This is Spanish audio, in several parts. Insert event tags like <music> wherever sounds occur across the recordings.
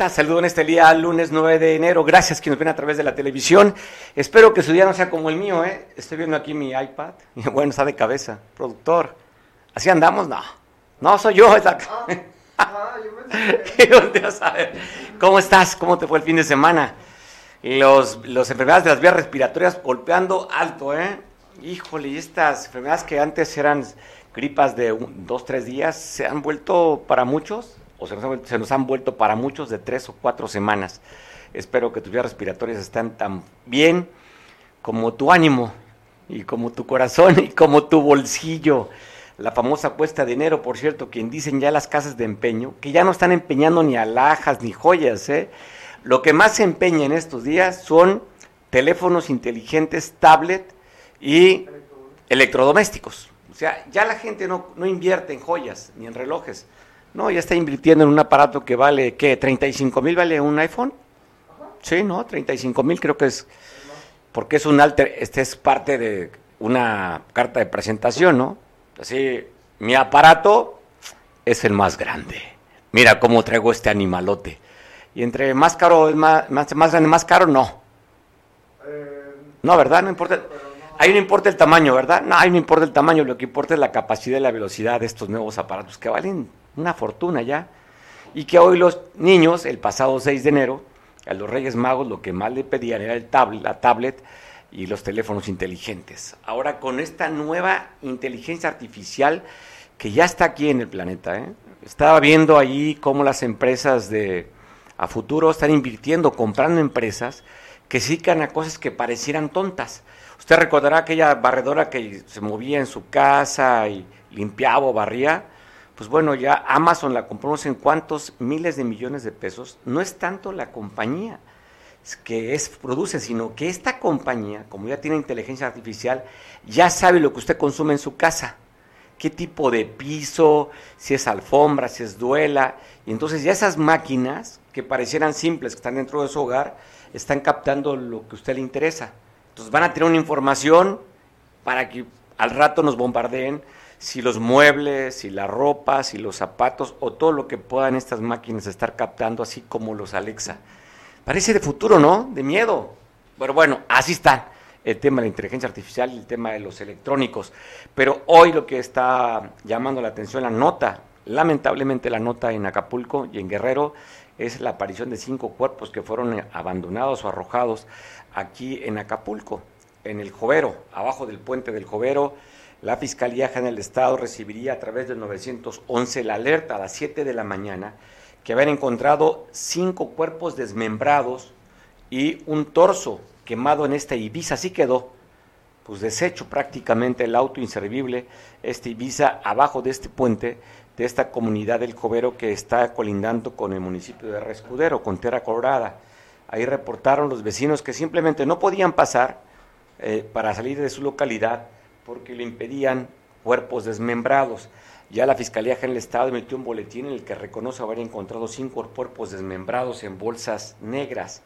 estás? Saludo en este día, lunes 9 de enero. Gracias que nos ven a través de la televisión. Espero que su día no sea como el mío, ¿eh? Estoy viendo aquí mi iPad. Y <laughs> bueno, está de cabeza. Productor. ¿Así andamos? No. No, soy yo. Es acá. Ah, <laughs> <laughs> ¿Cómo estás? ¿Cómo te fue el fin de semana? Los, los enfermedades de las vías respiratorias golpeando alto, ¿eh? Híjole, y estas enfermedades que antes eran gripas de dos, tres días, se han vuelto para muchos o se nos, han, vuelto para muchos de tres o cuatro semanas. Espero que tus vías respiratorias estén tan bien como tu ánimo y como tu corazón y como tu bolsillo. La famosa puesta de dinero, por cierto, quien dicen ya las casas de empeño, que ya no están empeñando ni alhajas ni joyas. ¿eh? Lo que más se empeña en estos días son teléfonos inteligentes, tablet y electrodomésticos. O sea, ya la gente no, no invierte en joyas ni en relojes no, ya está invirtiendo en un aparato que vale, ¿qué? ¿35 mil vale un iPhone? Sí, ¿no? 35 mil creo que es, porque es un alter, este es parte de una carta de presentación, ¿no? Así, mi aparato es el más grande. Mira cómo traigo este animalote. Y entre más caro, más, más, más grande, más caro, no. Eh, no, ¿verdad? No importa. Ahí no importa el tamaño, ¿verdad? No, ahí no importa el tamaño, lo que importa es la capacidad y la velocidad de estos nuevos aparatos que valen una fortuna ya, y que hoy los niños, el pasado 6 de enero, a los Reyes Magos lo que más le pedían era el tablet, la tablet y los teléfonos inteligentes. Ahora con esta nueva inteligencia artificial que ya está aquí en el planeta, ¿eh? estaba viendo ahí cómo las empresas de a futuro están invirtiendo, comprando empresas que se dedican a cosas que parecieran tontas. Usted recordará aquella barredora que se movía en su casa y limpiaba o barría pues bueno, ya Amazon la compró en cuántos miles de millones de pesos. No es tanto la compañía que es, produce, sino que esta compañía, como ya tiene inteligencia artificial, ya sabe lo que usted consume en su casa. Qué tipo de piso, si es alfombra, si es duela. Y entonces ya esas máquinas que parecieran simples, que están dentro de su hogar, están captando lo que a usted le interesa. Entonces van a tener una información para que al rato nos bombardeen si los muebles, si la ropa, si los zapatos o todo lo que puedan estas máquinas estar captando, así como los Alexa. Parece de futuro, ¿no? De miedo. Pero bueno, así está el tema de la inteligencia artificial y el tema de los electrónicos. Pero hoy lo que está llamando la atención, la nota, lamentablemente la nota en Acapulco y en Guerrero, es la aparición de cinco cuerpos que fueron abandonados o arrojados aquí en Acapulco, en el Jovero, abajo del puente del Jovero la Fiscalía General del Estado recibiría a través del 911 la alerta a las 7 de la mañana que habían encontrado cinco cuerpos desmembrados y un torso quemado en esta Ibiza. Así quedó, pues deshecho prácticamente el auto inservible, este Ibiza abajo de este puente de esta comunidad del Cobero que está colindando con el municipio de Rescudero, con Tierra Colorada. Ahí reportaron los vecinos que simplemente no podían pasar eh, para salir de su localidad porque le impedían cuerpos desmembrados. Ya la Fiscalía General del Estado emitió un boletín en el que reconoce haber encontrado cinco cuerpos desmembrados en bolsas negras.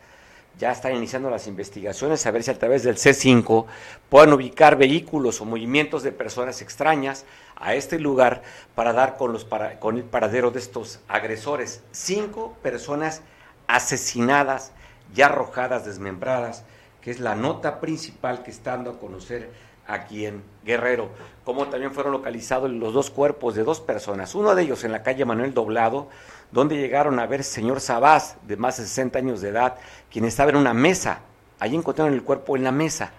Ya están iniciando las investigaciones a ver si a través del C5 pueden ubicar vehículos o movimientos de personas extrañas a este lugar para dar con, los con el paradero de estos agresores. Cinco personas asesinadas, ya arrojadas, desmembradas, que es la nota principal que está dando a conocer aquí en Guerrero, como también fueron localizados los dos cuerpos de dos personas, uno de ellos en la calle Manuel Doblado, donde llegaron a ver señor Sabás, de más de 60 años de edad, quien estaba en una mesa, allí encontraron el cuerpo en la mesa,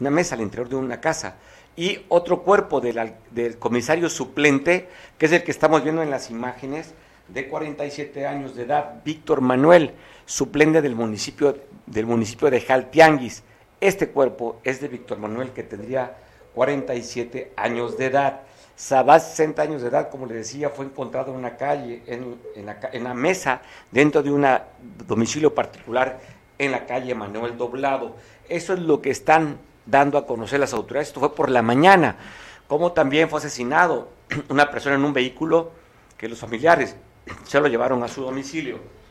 una mesa al interior de una casa, y otro cuerpo del, del comisario suplente, que es el que estamos viendo en las imágenes, de 47 años de edad, Víctor Manuel, suplente del municipio, del municipio de Jaltianguis, este cuerpo es de Víctor Manuel, que tendría 47 años de edad. Sabás, 60 años de edad, como le decía, fue encontrado en una calle, en, en la mesa, dentro de un domicilio particular en la calle Manuel Doblado. Eso es lo que están dando a conocer las autoridades. Esto fue por la mañana. Como también fue asesinado <clears throat> una persona en un vehículo que los familiares se lo llevaron a su domicilio.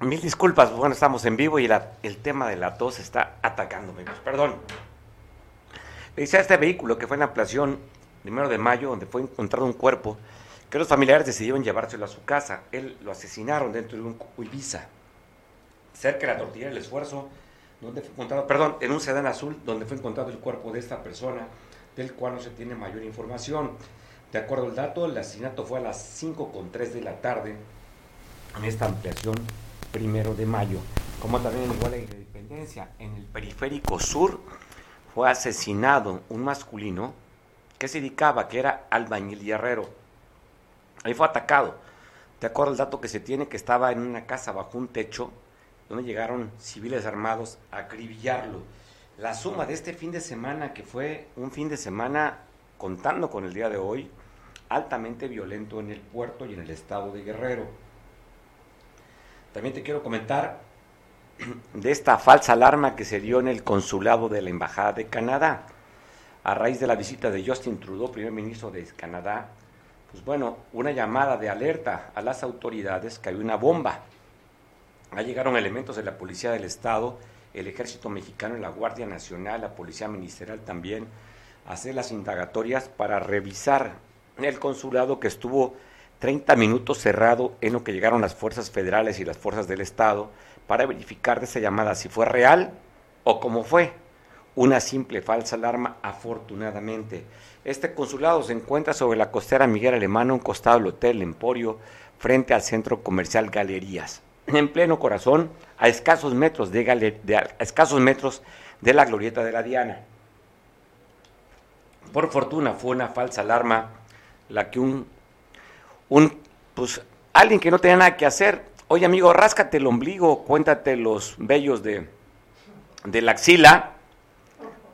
Mil disculpas, bueno, estamos en vivo y el tema de la tos está atacándome. Perdón. Le dice a este vehículo que fue en ampliación primero de mayo, donde fue encontrado un cuerpo, que los familiares decidieron llevárselo a su casa. Él lo asesinaron dentro de un Ibiza, cerca de la tortilla del esfuerzo, donde fue encontrado, perdón, en un sedán azul, donde fue encontrado el cuerpo de esta persona, del cual no se tiene mayor información. De acuerdo al dato, el asesinato fue a las 5.3 de la tarde en esta ampliación primero de mayo, como también en igual de Independencia, en el periférico sur fue asesinado un masculino que se dedicaba, que era albañil y herrero. Ahí fue atacado. De acuerdo al dato que se tiene, que estaba en una casa bajo un techo, donde llegaron civiles armados a acribillarlo. La suma de este fin de semana, que fue un fin de semana, contando con el día de hoy, altamente violento en el puerto y en el estado de Guerrero. También te quiero comentar <clears throat> de esta falsa alarma que se dio en el consulado de la Embajada de Canadá. A raíz de la visita de Justin Trudeau, primer ministro de Canadá, pues bueno, una llamada de alerta a las autoridades que hay una bomba. Ahí llegaron elementos de la Policía del Estado, el Ejército Mexicano la Guardia Nacional, la Policía Ministerial también, a hacer las indagatorias para revisar el consulado que estuvo 30 minutos cerrado en lo que llegaron las fuerzas federales y las fuerzas del Estado para verificar de esa llamada si fue real o cómo fue. Una simple falsa alarma, afortunadamente. Este consulado se encuentra sobre la costera Miguel Alemán, un costado del Hotel Emporio, frente al centro comercial Galerías, en pleno corazón, a escasos metros de, escasos metros de la glorieta de la Diana. Por fortuna fue una falsa alarma la que un un, pues, alguien que no tenía nada que hacer. Oye, amigo, ráscate el ombligo, cuéntate los vellos de, de la axila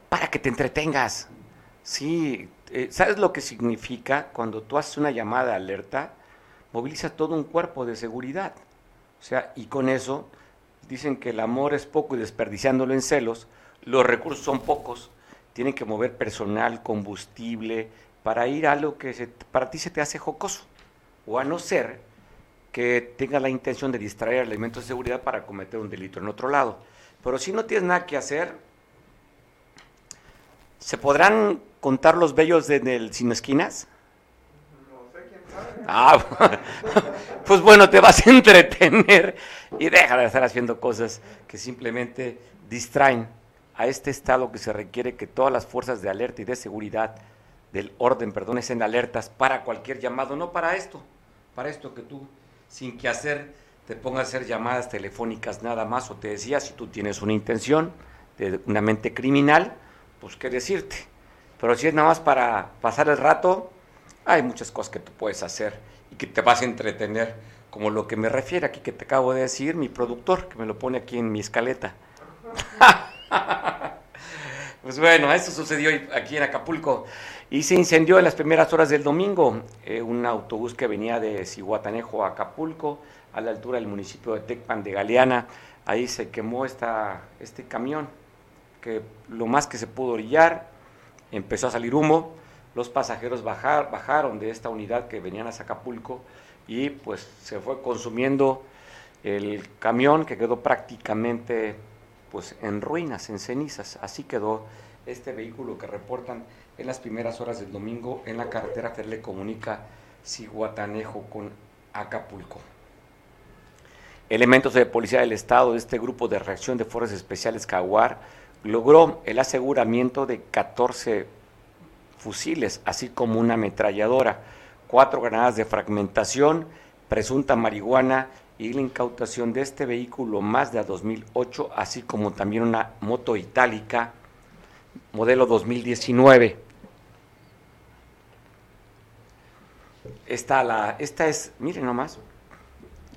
para que te entretengas. Sí, eh, ¿sabes lo que significa cuando tú haces una llamada alerta? Moviliza todo un cuerpo de seguridad. O sea, y con eso dicen que el amor es poco y desperdiciándolo en celos, los recursos son pocos, tienen que mover personal, combustible, para ir a algo que se, para ti se te hace jocoso o a no ser que tenga la intención de distraer elementos de seguridad para cometer un delito en otro lado. Pero si no tienes nada que hacer, ¿se podrán contar los bellos del Sin Esquinas? No sé quién sabe. Ah, <laughs> pues bueno, te vas a entretener y deja de estar haciendo cosas que simplemente distraen a este estado que se requiere que todas las fuerzas de alerta y de seguridad del orden, perdón, estén alertas para cualquier llamado, no para esto para esto que tú, sin que hacer, te pongas a hacer llamadas telefónicas nada más, o te decía, si tú tienes una intención de una mente criminal, pues qué decirte. Pero si es nada más para pasar el rato, hay muchas cosas que tú puedes hacer y que te vas a entretener, como lo que me refiere aquí que te acabo de decir, mi productor, que me lo pone aquí en mi escaleta. <laughs> pues bueno, eso sucedió aquí en Acapulco. Y se incendió en las primeras horas del domingo eh, un autobús que venía de Cihuatanejo a Acapulco, a la altura del municipio de Tecpan de Galeana. Ahí se quemó esta, este camión, lo más que se pudo orillar, empezó a salir humo, los pasajeros bajar, bajaron de esta unidad que venían a Acapulco y pues se fue consumiendo el camión que quedó prácticamente pues en ruinas, en cenizas. Así quedó este vehículo que reportan en las primeras horas del domingo en la carretera que le comunica Ciguatanejo con Acapulco. Elementos de policía del Estado de este grupo de reacción de fuerzas especiales Caguar logró el aseguramiento de 14 fusiles, así como una ametralladora, cuatro granadas de fragmentación, presunta marihuana y la incautación de este vehículo Mazda 2008, así como también una moto itálica modelo 2019. Esta, la, esta es, miren nomás,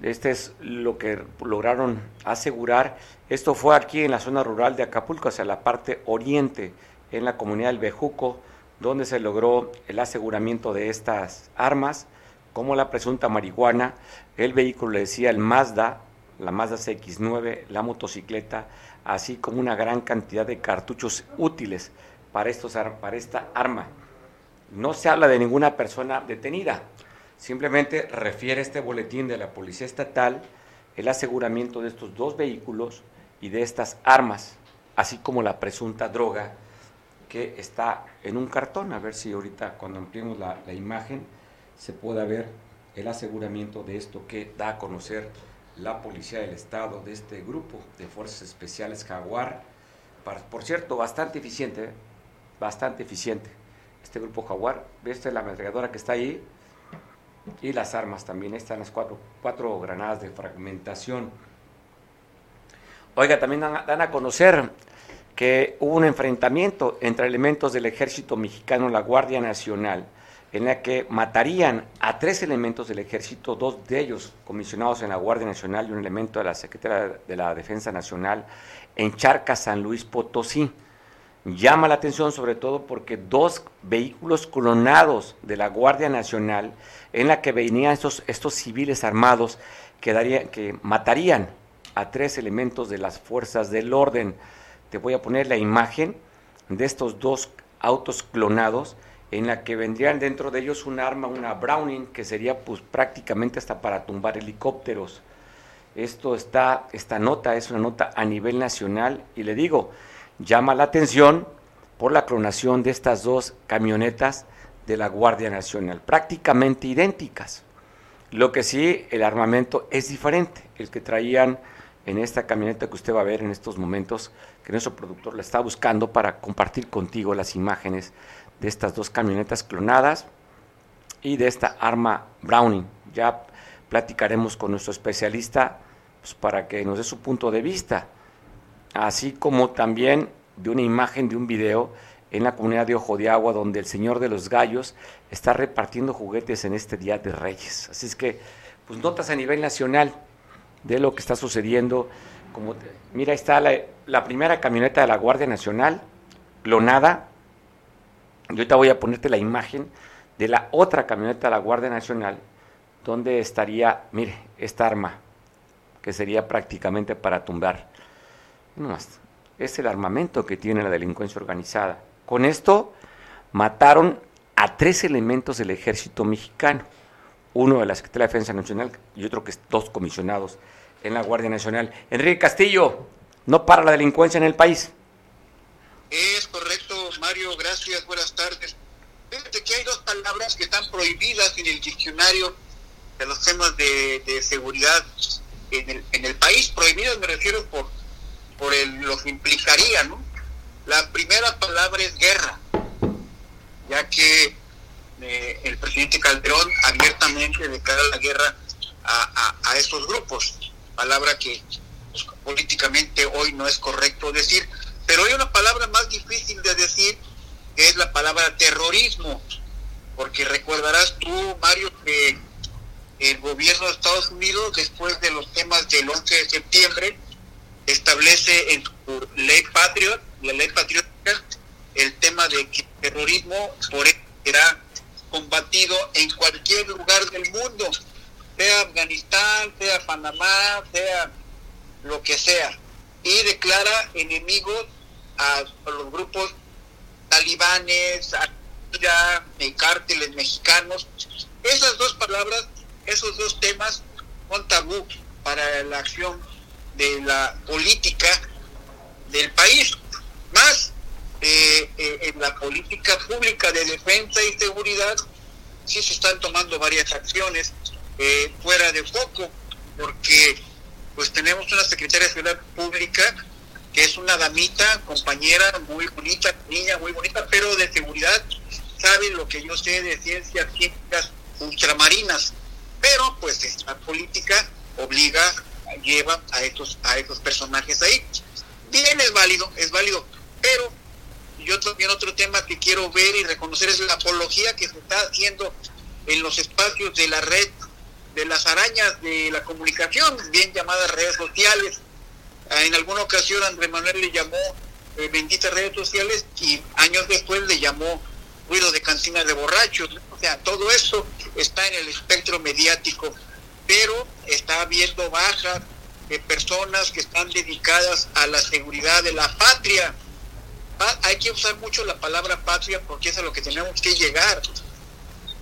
este es lo que lograron asegurar. Esto fue aquí en la zona rural de Acapulco, hacia la parte oriente, en la comunidad del Bejuco, donde se logró el aseguramiento de estas armas como la presunta marihuana, el vehículo le decía el Mazda, la Mazda CX9, la motocicleta, así como una gran cantidad de cartuchos útiles para, estos, para esta arma. No se habla de ninguna persona detenida, simplemente refiere este boletín de la Policía Estatal el aseguramiento de estos dos vehículos y de estas armas, así como la presunta droga que está en un cartón. A ver si ahorita cuando ampliemos la, imagen se pueda ver el aseguramiento de esto que da a conocer la Policía del Estado de este grupo de Fuerzas Especiales Jaguar. Por cierto, bastante eficiente, bastante eficiente. Este grupo Jaguar, esta es la ametralladora que está ahí y las armas también. Están las cuatro, cuatro granadas de fragmentación. Oiga, también dan a conocer que hubo un enfrentamiento entre elementos del ejército mexicano, la Guardia Nacional, en la que matarían a tres elementos del ejército, dos de ellos comisionados en la Guardia Nacional y un elemento de la Secretaría de la Defensa Nacional en Charca, San Luis Potosí. Llama la atención sobre todo porque dos vehículos clonados de la Guardia Nacional en la que venían estos, estos civiles armados que, que matarían a tres elementos de las fuerzas del orden. Te voy a poner la imagen de estos dos autos clonados en la que vendrían dentro de ellos un arma, una Browning, que sería pues prácticamente hasta para tumbar helicópteros. Esto está, esta nota es una nota a nivel nacional y le digo, llama la atención por la clonación de estas dos camionetas de la Guardia Nacional, prácticamente idénticas. Lo que sí, el armamento es diferente, el que traían en esta camioneta que usted va a ver en estos momentos, que nuestro productor la está buscando para compartir contigo las imágenes de estas dos camionetas clonadas y de esta arma Browning. Ya platicaremos con nuestro especialista pues, para que nos dé su punto de vista, así como también de una imagen de un video en la comunidad de Ojo de Agua, donde el Señor de los Gallos está repartiendo juguetes en este Día de Reyes. Así es que, pues notas a nivel nacional de lo que está sucediendo. Como mira, está la, la primera camioneta de la Guardia Nacional, clonada, yo ahorita voy a ponerte la imagen de la otra camioneta de la Guardia Nacional, donde estaría, mire, esta arma, que sería prácticamente para tumbar. No más, es el armamento que tiene la delincuencia organizada. Con esto mataron a tres elementos del ejército mexicano, uno de la Secretaría de Defensa Nacional y otro que es dos comisionados en la Guardia Nacional. Enrique Castillo, no para la delincuencia en el país. Es correcto, Mario, gracias, buenas tardes. Fíjate que hay dos palabras que están prohibidas en el diccionario de los temas de, seguridad en el, en el país. Prohibidas me refiero por, por el, lo que implicaría, ¿no? La primera palabra es guerra, ya que eh, el presidente Calderón abiertamente declara la guerra a, a, esos grupos, palabra que pues, políticamente hoy no es correcto decir pero hay una palabra más difícil de decir, que es la palabra terrorismo, porque recordarás tú, Mario, que el gobierno de Estados Unidos, después de los temas del 11 de septiembre, establece en su ley Patriot, la ley patriótica, el tema de que el terrorismo por será combatido en cualquier lugar del mundo, sea Afganistán, sea Panamá, sea lo que sea y declara enemigos a, los grupos talibanes, a cárteles mexicanos. Esas dos palabras, esos dos temas son tabú para la acción de la política del país. Más eh, eh, en la política pública de defensa y seguridad, sí se están tomando varias acciones eh, fuera de foco, porque pues tenemos una secretaria de Seguridad Pública que es una damita, compañera, muy bonita, niña muy bonita, pero de seguridad, sabe lo que yo sé de ciencias químicas ultramarinas. Pero pues la política obliga, lleva a estos, a estos personajes ahí. Bien, es válido, es válido, pero yo también otro tema que quiero ver y reconocer es la apología que se está haciendo en los espacios de la red de las arañas de la comunicación, bien llamadas redes sociales. Ah, en alguna ocasión Andrés Manuel le llamó eh, benditas redes sociales y años después le llamó ruido de cantina de borrachos. sea, todo eso está en el espectro mediático, pero está habiendo bajas de personas que están dedicadas a la seguridad de la patria. hay que usar mucho la palabra patria porque es a lo que tenemos que llegar,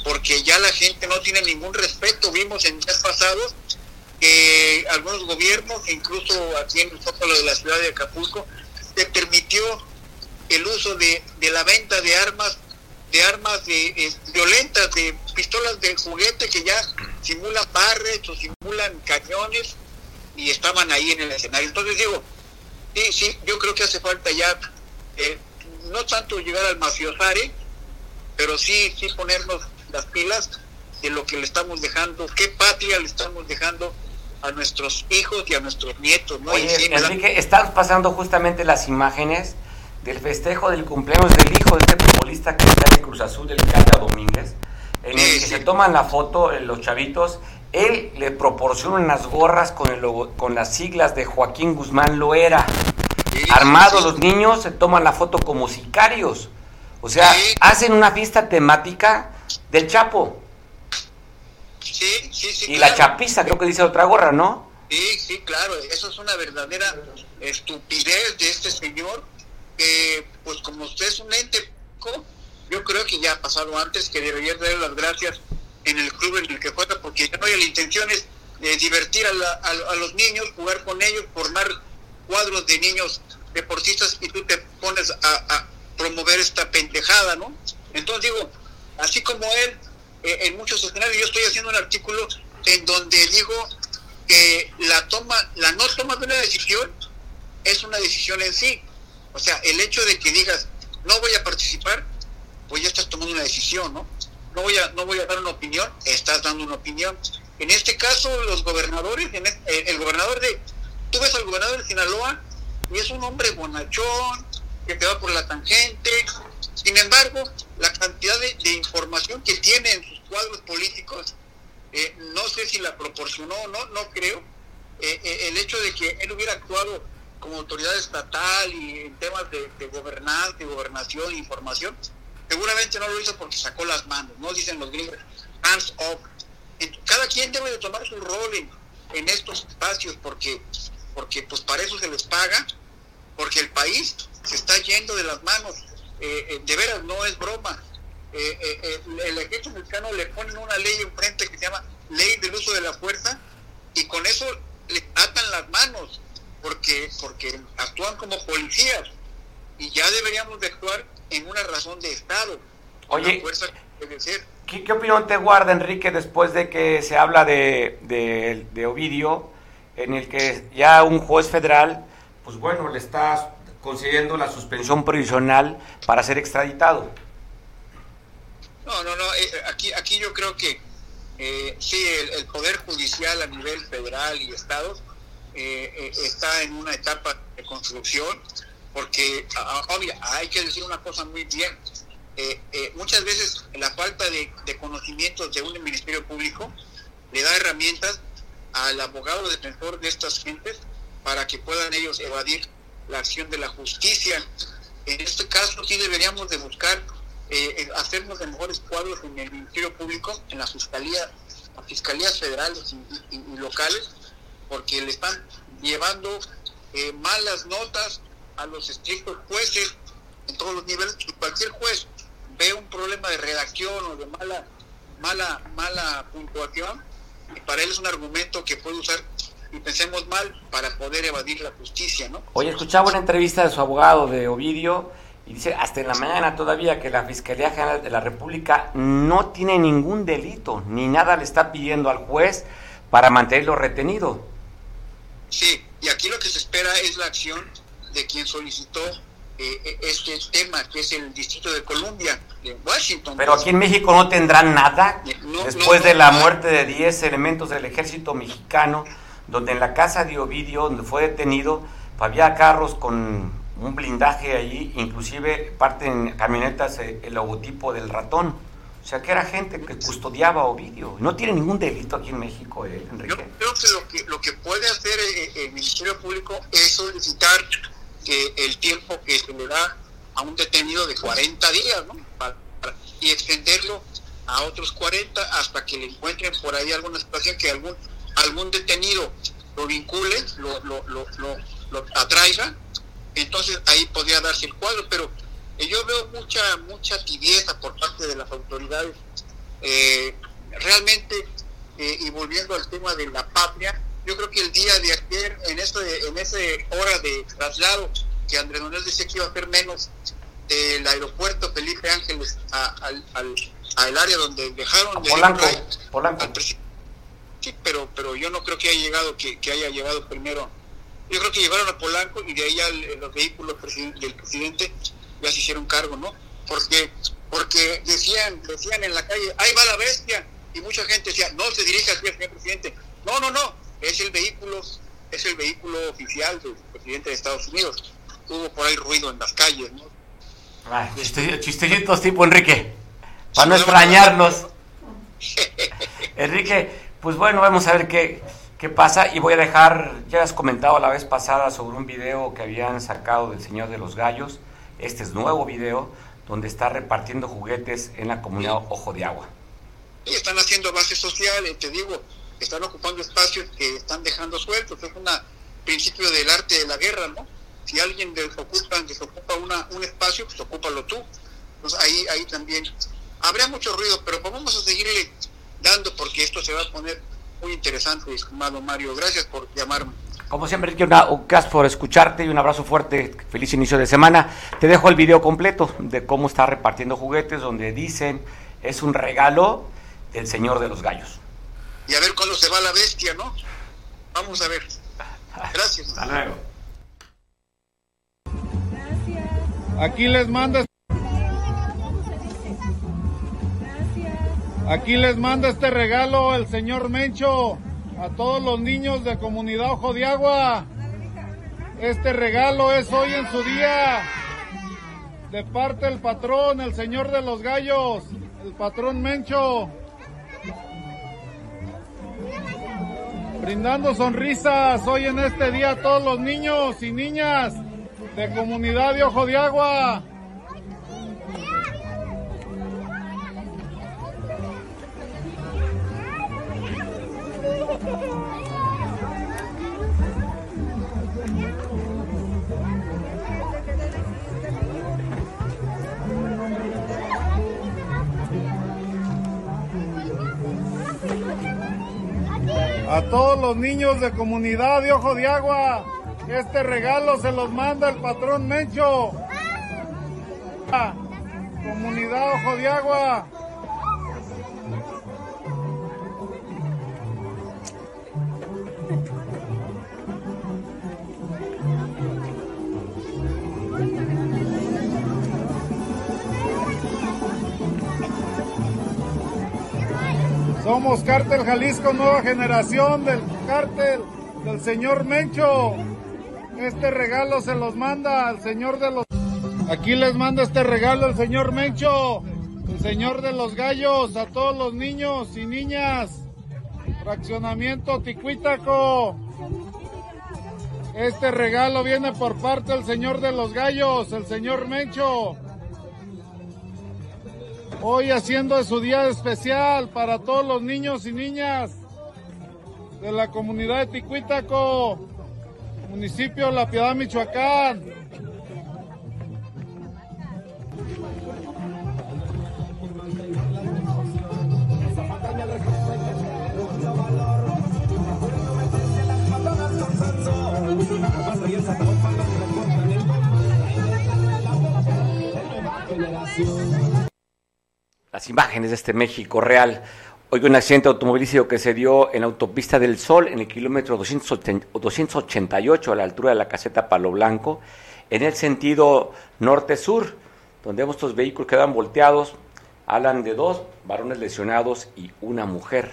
porque ya la gente no tiene ningún respeto. Vimos en días pasados que algunos gobiernos, incluso aquí en el de la ciudad de Acapulco, se permitió el uso de la venta de armas de armas de, violentas, de pistolas de juguete que ya simulan barres o simulan cañones y estaban ahí en el escenario. Entonces digo, sí, sí, yo creo que hace falta ya, eh, no tanto llegar al mafiosare, pero sí, sí ponernos las pilas de lo que le estamos dejando, qué patria le estamos dejando a nuestros hijos y a nuestros nietos. ¿no? Oye, Enrique, están pasando justamente las imágenes del festejo del cumpleaños del hijo de este futbolista que está en Cruz Azul, del Cata Domínguez, en el que se toman la foto eh, los chavitos. Él le proporciona unas gorras con, el con las siglas de Joaquín Guzmán Loera. Armados los niños se toman la foto como sicarios. O sea, hacen una fiesta temática del Chapo. Sí, sí, sí. Y la chapiza, creo que dice otra gorra, ¿no? Sí, sí, claro. Eso es una verdadera estupidez de este señor. Que, pues, como usted es un ente, yo creo que ya ha pasado antes que debería darle las gracias en el club en el que juega, porque ya no la intención de divertir a, los niños, jugar con ellos, formar cuadros de niños deportistas y tú te pones a promover esta pendejada, ¿no? Entonces digo, así como él eh, en muchos escenarios. Yo estoy haciendo un artículo en donde digo que la toma, la no toma de una decisión es una decisión en sí. O sea, el hecho de que digas no voy a participar, pues ya estás tomando una decisión, ¿no? No voy a, no voy a dar una opinión, estás dando una opinión. En este caso, los gobernadores, en eh, el gobernador de, tú ves al gobernador de Sinaloa y es un hombre bonachón, que te va por la tangente, sin embargo, la cantidad de, información que tiene en sus cuadros políticos, eh, no sé si la proporcionó o no, no creo. Eh, eh, el hecho de que él hubiera actuado como autoridad estatal y en temas de, de gobernanza, gobernación, información, seguramente no lo hizo porque sacó las manos, no dicen los gringos, hands off. Cada quien debe de tomar su rol en, en estos espacios porque, porque pues para eso se les paga, porque el país se está yendo de las manos eh, eh, de veras no es broma. Eh, el ejército mexicano le ponen una ley enfrente que se llama ley del uso de la fuerza y con eso le atan las manos porque porque actúan como policías y ya deberíamos de actuar en una razón de Estado. Oye, ¿qué, opinión te guarda, Enrique, después de que se habla de, de, de Ovidio, en el que ya un juez federal, pues bueno, le está concediendo la suspensión provisional para ser extraditado. No, no, no, eh, aquí, aquí yo creo que eh, sí, el, Poder Judicial a nivel federal y estados eh, eh, está en una etapa de construcción, porque obvio, hay que decir una cosa muy bien. muchas veces la falta de, conocimientos de un Ministerio Público le da herramientas al abogado defensor de estas gentes para que puedan ellos evadir la acción de la justicia. En este caso sí deberíamos de buscar eh, eh, hacernos de mejores cuadros en el Ministerio Público, en la Fiscalía, las fiscalías federales y, locales, porque le están llevando eh, malas notas a los estrictos jueces en todos los niveles. Y cualquier juez ve un problema de redacción o de mala, mala, mala puntuación, y para él es un argumento que puede usar y pensemos mal para poder evadir la justicia, ¿no? Oye, escuchaba una entrevista de su abogado de Ovidio y dice hasta en la mañana todavía que la Fiscalía General de la República no tiene ningún delito, ni nada le está pidiendo al juez para mantenerlo retenido. Sí, y aquí lo que se espera es la acción de quien solicitó eh, eh, este tema, que es el Distrito de Columbia, de Washington. Pero aquí en México no tendrán nada, después de la muerte de 10 elementos del ejército mexicano donde en la casa de Ovidio, donde fue detenido, había carros con un blindaje allí, inclusive parte en camionetas eh, el logotipo del ratón. O sea, que era gente que custodiaba a Ovidio. No tiene ningún delito aquí en México, eh, Enrique. Yo creo que lo que, lo que puede hacer eh, el Ministerio Público es solicitar que el tiempo que se le da a un detenido de 40 días, ¿no? y extenderlo a otros 40 hasta que le encuentren por ahí alguna situación que algún algún detenido lo vincule, lo, lo, lo, lo, atraiga, entonces ahí podría darse el cuadro, pero eh, yo veo mucha mucha tibieza por parte de las autoridades. Eh, realmente, eh, y volviendo al tema de la patria, yo creo que el día de ayer, en ese, en ese hora de traslado, que Andrés Manuel decía que iba a ser menos del aeropuerto Felipe Ángeles al, al, área donde dejaron de Polanco, Polanco. al Sí, pero, pero yo no creo que haya llegado, que, que haya llegado primero. Yo creo que llevaron a Polanco y de ahí ya los vehículos del presidente ya se hicieron cargo, ¿no? Porque, porque decían, decían en la calle, ahí va la bestia, y mucha gente decía, no se dirige al señor presidente. No, no, no, es el vehículo, es el vehículo oficial del presidente de Estados Unidos. Hubo por ahí ruido en las calles, ¿no? Ay, chistecitos tipo Enrique, para no extrañarnos. <laughs> Enrique, pues bueno, vamos a ver qué, qué pasa y voy a dejar, ya has comentado la vez pasada sobre un video que habían sacado del Señor de los Gallos, este es nuevo video, donde está repartiendo juguetes en la comunidad Ojo de Agua. Y están haciendo bases sociales, te digo, están ocupando espacios que están dejando sueltos, es un principio del arte de la guerra, ¿no? Si alguien desocupa, desocupa una, un espacio, pues ocúpalo tú. Entonces ahí, ahí también habría mucho ruido, pero vamos a seguirle dando porque esto se va a poner muy interesante, estimado Mario. Gracias por llamarme. Como siempre, un gracias por escucharte y un abrazo fuerte. Feliz inicio de semana. Te dejo el video completo de cómo está repartiendo juguetes, donde dicen es un regalo del Señor de los Gallos. Y a ver cuándo se va la bestia, ¿no? Vamos a ver. Gracias. Hasta luego. Aquí les manda Aquí les manda este regalo el señor Mencho a todos los niños de comunidad Ojo de Agua. Este regalo es hoy en su día de parte del patrón, el señor de los gallos, el patrón Mencho. Brindando sonrisas hoy en este día a todos los niños y niñas de comunidad de Ojo de Agua. A todos los niños de comunidad de Ojo de Agua, este regalo se los manda el patrón Mencho. Comunidad Ojo de Agua. Somos Cártel Jalisco, nueva generación del cártel del señor Mencho. Este regalo se los manda al señor de los... Aquí les manda este regalo el señor Mencho, el señor de los gallos, a todos los niños y niñas. Fraccionamiento Ticuítaco. Este regalo viene por parte del señor de los gallos, el señor Mencho hoy haciendo su día especial para todos los niños y niñas de la comunidad de Ticuítaco, municipio La Piedad, Michoacán. Las imágenes de este México real. Hoy un accidente automovilístico que se dio en la autopista del Sol, en el kilómetro 288, a la altura de la caseta Palo Blanco, en el sentido norte-sur, donde estos vehículos quedan volteados. Hablan de dos varones lesionados y una mujer.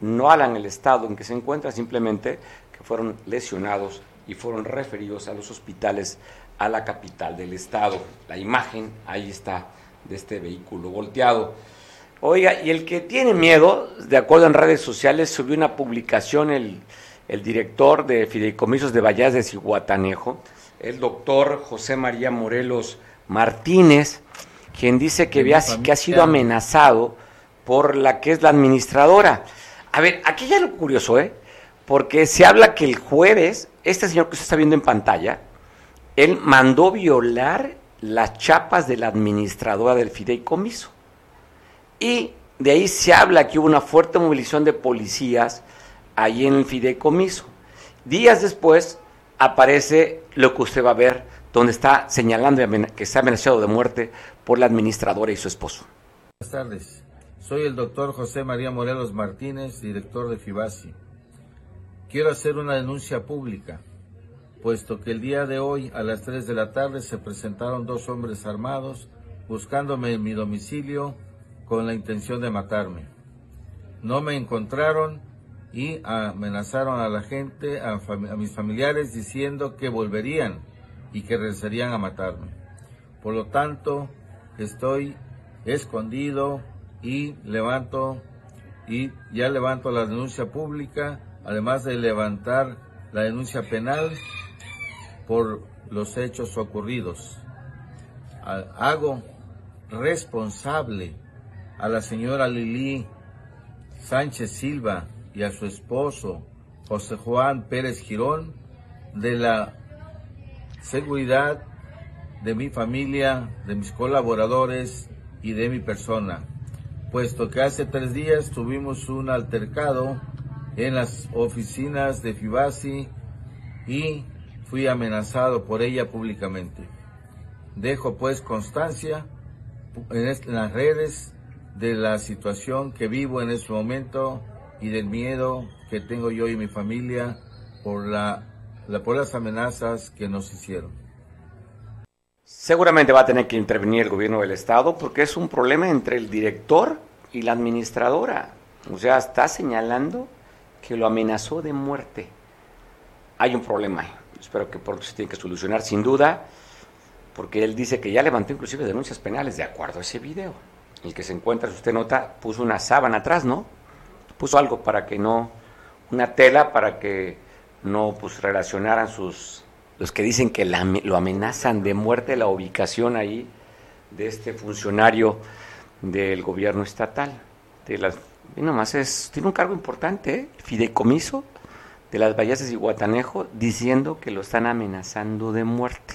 No hablan el estado en que se encuentran, simplemente que fueron lesionados y fueron referidos a los hospitales a la capital del estado. La imagen ahí está de este vehículo volteado. Oiga, y el que tiene miedo, de acuerdo en redes sociales, subió una publicación el, el director de Fideicomisos de Vallas de Ciguatanejo, el doctor José María Morelos Martínez, quien dice que, que ha sido amenazado por la que es la administradora. A ver, aquí ya lo curioso, ¿eh? Porque se habla que el jueves, este señor que usted está viendo en pantalla, él mandó violar las chapas de la administradora del fideicomiso. Y de ahí se habla que hubo una fuerte movilización de policías ahí en el fideicomiso. Días después aparece lo que usted va a ver, donde está señalando que está amenazado de muerte por la administradora y su esposo. Buenas tardes. Soy el doctor José María Morelos Martínez, director de FIBASI. Quiero hacer una denuncia pública, puesto que el día de hoy a las 3 de la tarde se presentaron dos hombres armados buscándome en mi domicilio con la intención de matarme. No me encontraron y amenazaron a la gente, a, mis familiares, diciendo que volverían y que regresarían a matarme. Por lo tanto, estoy escondido y levanto y ya levanto la denuncia pública, además de levantar la denuncia penal por los hechos ocurridos. Hago responsable a la señora Lili Sánchez Silva y a su esposo José Juan Pérez Girón de la seguridad de mi familia, de mis colaboradores y de mi persona, puesto que hace tres días tuvimos un altercado en las oficinas de Fibasi y fui amenazado por ella públicamente. Dejo pues constancia en las redes de la situación que vivo en este momento y del miedo que tengo yo y mi familia por, la, las amenazas que nos hicieron. Seguramente va a tener que intervenir el gobierno del estado porque es un problema entre el director y la administradora. O sea, está señalando que lo amenazó de muerte. Hay un problema. Espero que pronto se tiene que solucionar, sin duda, porque él dice que ya levantó inclusive denuncias penales de acuerdo a ese video. El que se encuentra, si usted nota, puso una sábana atrás, ¿no? Puso algo para que no, una tela para que no pues relacionaran sus, los que dicen que lo amenazan de muerte la ubicación ahí de este funcionario del gobierno estatal. De las, y nomás es, tiene un cargo importante, ¿eh? fideicomiso de las Vallas y Guatanejo, diciendo que lo están amenazando de muerte.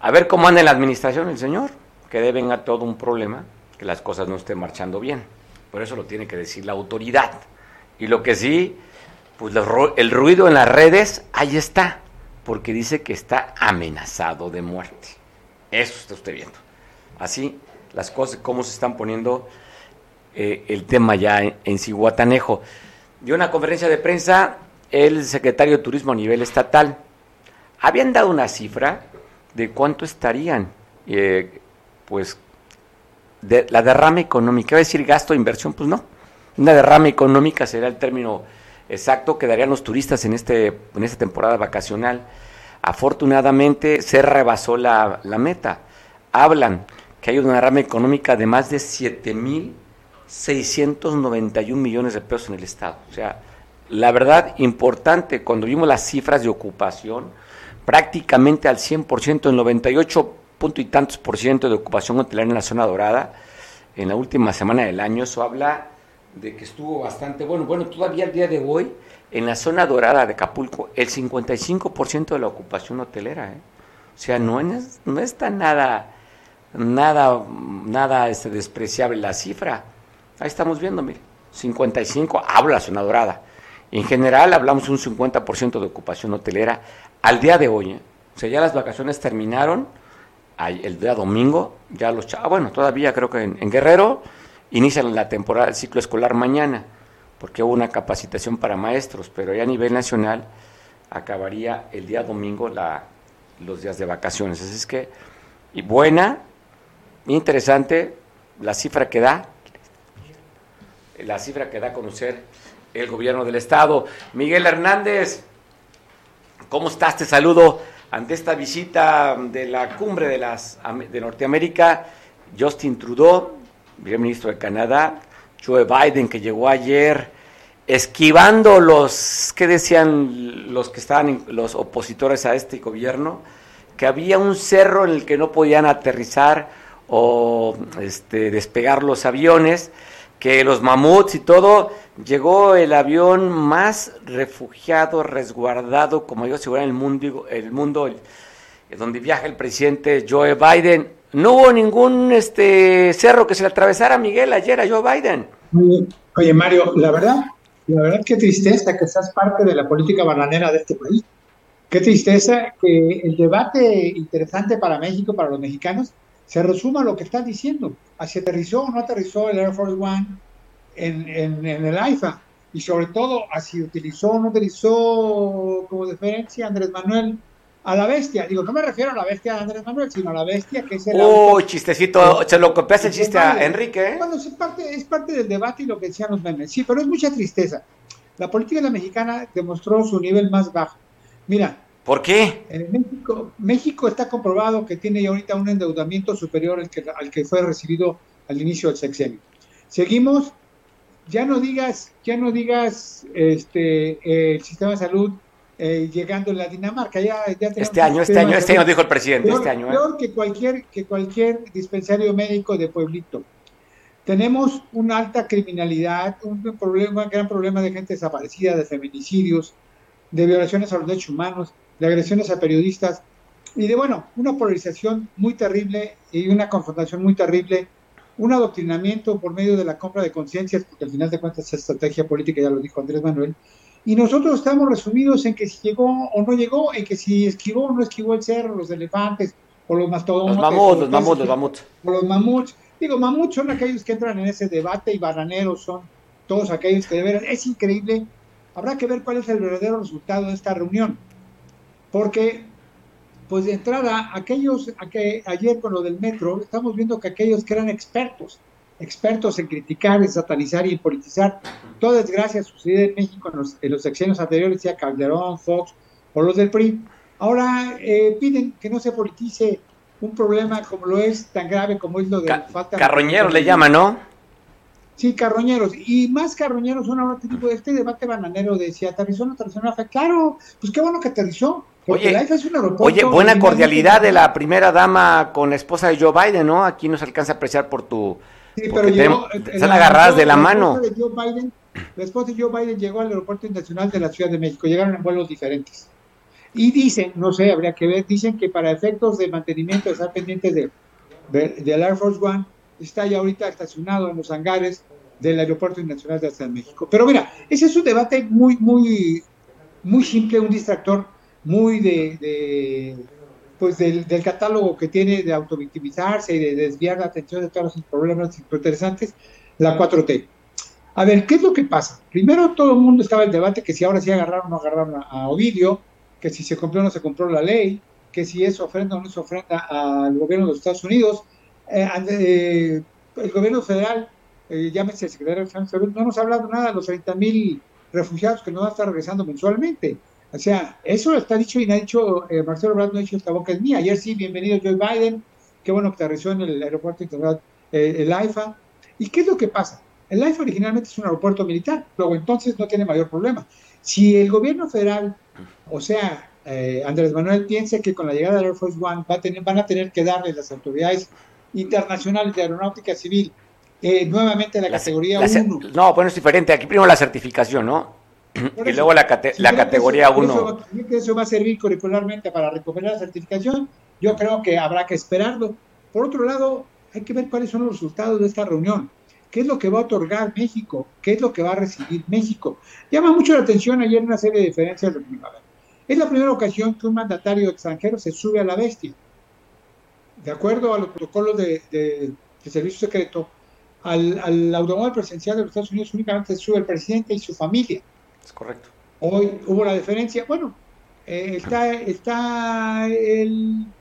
A ver cómo anda en la administración el señor, que deben a todo un problema que las cosas no estén marchando bien. Por eso lo tiene que decir la autoridad. Y lo que sí, pues el ruido en las redes, ahí está, porque dice que está amenazado de muerte. Eso está usted viendo. Así, las cosas, cómo se están poniendo eh, el tema ya en, en Cihuatanejo. Dio una conferencia de prensa el secretario de Turismo a nivel estatal. Habían dado una cifra de cuánto estarían, eh, pues, de, la derrama económica, iba a decir gasto, inversión, pues no. Una derrama económica sería el término exacto que darían los turistas en, este, en esta temporada vacacional. Afortunadamente se rebasó la, la meta. Hablan que hay una derrama económica de más de 7.691 millones de pesos en el Estado. O sea, la verdad, importante, cuando vimos las cifras de ocupación, prácticamente al 100%, el 98 punto y tantos por ciento de ocupación hotelera en la zona dorada en la última semana del año. Eso habla de que estuvo bastante bueno. Bueno, todavía el día de hoy, en la zona dorada de Acapulco, el 55% de la ocupación hotelera. ¿eh? O sea, no es, no está nada, nada, nada este, despreciable la cifra. Ahí estamos viendo, mire, 55, habla la zona dorada. En general hablamos de un 50% de ocupación hotelera al día de hoy. O sea, ya las vacaciones terminaron el día domingo, ya los chavos, bueno, todavía creo que en, Guerrero inician la temporada del ciclo escolar mañana, porque hubo una capacitación para maestros, pero ya a nivel nacional acabaría el día domingo la, los días de vacaciones. Así es que, y buena, interesante la cifra que da, la cifra que da a conocer el gobierno del estado. Miguel Hernández, ¿cómo estás? Te saludo ante esta visita de la cumbre de, las, de Norteamérica, Justin Trudeau, primer ministro de Canadá, Joe Biden, que llegó ayer, esquivando los, ¿qué decían los que estaban, los opositores a este gobierno? Que había un cerro en el que no podían aterrizar o este, despegar los aviones, que los mamuts y todo, llegó el avión más refugiado, resguardado, como yo seguro en el mundo, el mundo donde viaja el presidente Joe Biden. No hubo ningún este cerro que se le atravesara a Miguel ayer a Joe Biden. Oye, Mario, la verdad, la verdad qué tristeza que seas parte de la política bananera de este país. Qué tristeza que el debate interesante para México, para los mexicanos, se resuma a lo que estás diciendo. ¿Si aterrizó o no aterrizó el Air Force One en, en, el AIFA? Y sobre todo, si utilizó o no utilizó como diferencia Andrés Manuel a la bestia. Digo, no me refiero a la bestia de Andrés Manuel, sino a la bestia que es el. Uy, chistecito. Se lo copiaste el chiste a Enrique. ¿eh? Bueno, es parte, es parte del debate y lo que decían los memes. Sí, pero es mucha tristeza. La política de la mexicana demostró su nivel más bajo. Mira, ¿Por qué? En México, México está comprobado que tiene ahorita un endeudamiento superior al que, al que fue recibido al inicio del sexenio. Seguimos, ya no digas, ya no digas este el sistema de salud eh, llegando a la Dinamarca. Ya, ya este año, este año, este año dijo el presidente, peor, este año. ¿eh? Peor que cualquier, que cualquier dispensario médico de pueblito. Tenemos una alta criminalidad, un problema, un gran problema de gente desaparecida, de feminicidios, de violaciones a los derechos humanos de agresiones a periodistas y de, bueno, una polarización muy terrible y una confrontación muy terrible, un adoctrinamiento por medio de la compra de conciencias, porque al final de cuentas es estrategia política, ya lo dijo Andrés Manuel, y nosotros estamos resumidos en que si llegó o no llegó, en que si esquivó o no esquivó el cerro, los elefantes, o los mastodontes. Los mamuts, los mamuts, los mamuts. O los mamuts. Digo, mamuts son aquellos que entran en ese debate y bananeros son todos aquellos que de es increíble. Habrá que ver cuál es el verdadero resultado de esta reunión porque pues de entrada, aquellos, que ayer con lo del metro, estamos viendo que aquellos que eran expertos, expertos en criticar, en satanizar y en politizar, toda desgracia sucedida en México en los, en los sexenios anteriores, sea Calderón, Fox o los del PRI, ahora eh, piden que no se politice un problema como lo es tan grave como es lo de Ca falta Carroñero le llama, ¿no? Sí, carroñeros. Y más carroñeros son ahora tipo de este debate bananero de si aterrizó o no aterrizó Claro, pues qué bueno que aterrizó. Oye, oye, buena cordialidad de la primera dama con la esposa de Joe Biden, ¿no? Aquí nos alcanza a apreciar por tu... Sí, pero llegó, están agarradas de la, mano. De Joe Biden, la esposa de Joe Biden llegó al aeropuerto internacional de la Ciudad de México. Llegaron en vuelos diferentes. Y dicen, no sé, habría que ver, dicen que para efectos de mantenimiento, de estar pendientes de, del Air Force One, está ya ahorita estacionado en los hangares del Aeropuerto Internacional de la Ciudad de México. Pero mira, ese es un debate muy, muy, muy simple, un distractor muy de, pues del, catálogo que tiene de autovictimizarse y de desviar la atención de todos los problemas interesantes, la 4T. A ver, ¿qué es lo que pasa? Primero todo el mundo estaba en debate que si ahora sí agarraron o no agarraron a, Ovidio, que si se compró o no se compró la ley, que si es ofrenda o no es ofrenda al gobierno de los Estados Unidos. Eh, eh, el gobierno federal eh, llámese el secretario de Salud, no nos ha hablado nada de los 30 mil refugiados que nos van a estar regresando mensualmente. O sea, eso está dicho y no ha dicho, eh, Marcelo Ebrard no ha dicho esta boca es mía. Ayer sí, bienvenido Joe Biden, qué bueno que te aterrizó en el aeropuerto internacional, eh, el AIFA. ¿Y qué es lo que pasa? El AIFA originalmente es un aeropuerto militar, luego entonces no tiene mayor problema. Si el gobierno federal, o sea, eh, Andrés Manuel piensa que con la llegada del Air Force One va a tener, van a tener que darle las autoridades internacionales de aeronáutica civil eh, nuevamente la, categoría 1. No, bueno, es diferente. Aquí primero la certificación, ¿no? Y luego la, la categoría 1. Eso, eso va a servir curricularmente para recuperar la certificación. Yo creo que habrá que esperarlo. Por otro lado, hay que ver cuáles son los resultados de esta reunión. ¿Qué es lo que va a otorgar México? ¿Qué es lo que va a recibir México? Llama mucho la atención ayer una serie de diferencias de primavera. Es la primera ocasión que un mandatario extranjero se sube a la bestia. De acuerdo a los protocolos de, de servicio secreto, al, al automóvil presidencial de los Estados Unidos únicamente sube el presidente y su familia. Es correcto. Hoy hubo la diferencia. Bueno, eh, está, está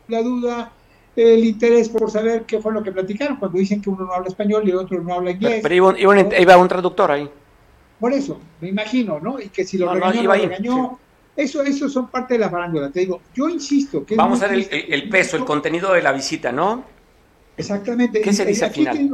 la duda, el interés por saber qué fue lo que platicaron cuando dicen que uno no habla español y el otro no habla inglés. Pero, iba, un traductor ahí. Por eso, me imagino, ¿no? Y que si lo regañó, lo regañó. Eso, eso son parte de la farándula. Te digo, yo insisto que. Vamos a ver el, peso, el contenido de la visita, ¿no? Exactamente. ¿Qué se dice al final?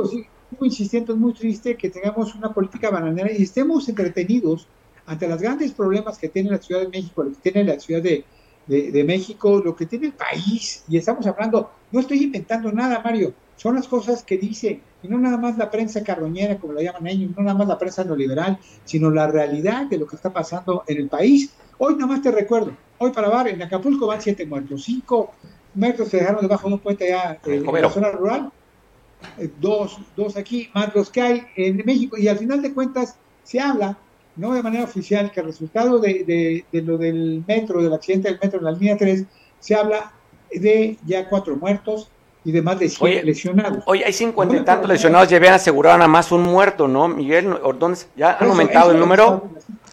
muy insistente, es muy triste que tengamos una política bananera y estemos entretenidos ante los grandes problemas que tiene la Ciudad de México, lo que tiene la Ciudad de, de, México, lo que tiene el país. Y estamos hablando, no estoy inventando nada, Mario. son las cosas que dice, y no nada más la prensa carroñera, como la llaman ellos, no nada más la prensa neoliberal, sino la realidad de lo que está pasando en el país. Hoy nada más te recuerdo, hoy para bar, en Acapulco van siete muertos, cinco muertos se dejaron debajo de un puente allá en la zona rural, eh, dos, dos aquí, más los que hay en México, y al final de cuentas se habla, no de manera oficial, que el resultado de, de, lo del metro, del accidente del metro en la línea 3, se habla de ya cuatro muertos, y de más de 100 lesionados. Oye, hay 50 y tantos lesionados, ya habían asegurado nada más un muerto, ¿no, Miguel? ¿Ya han aumentado el número?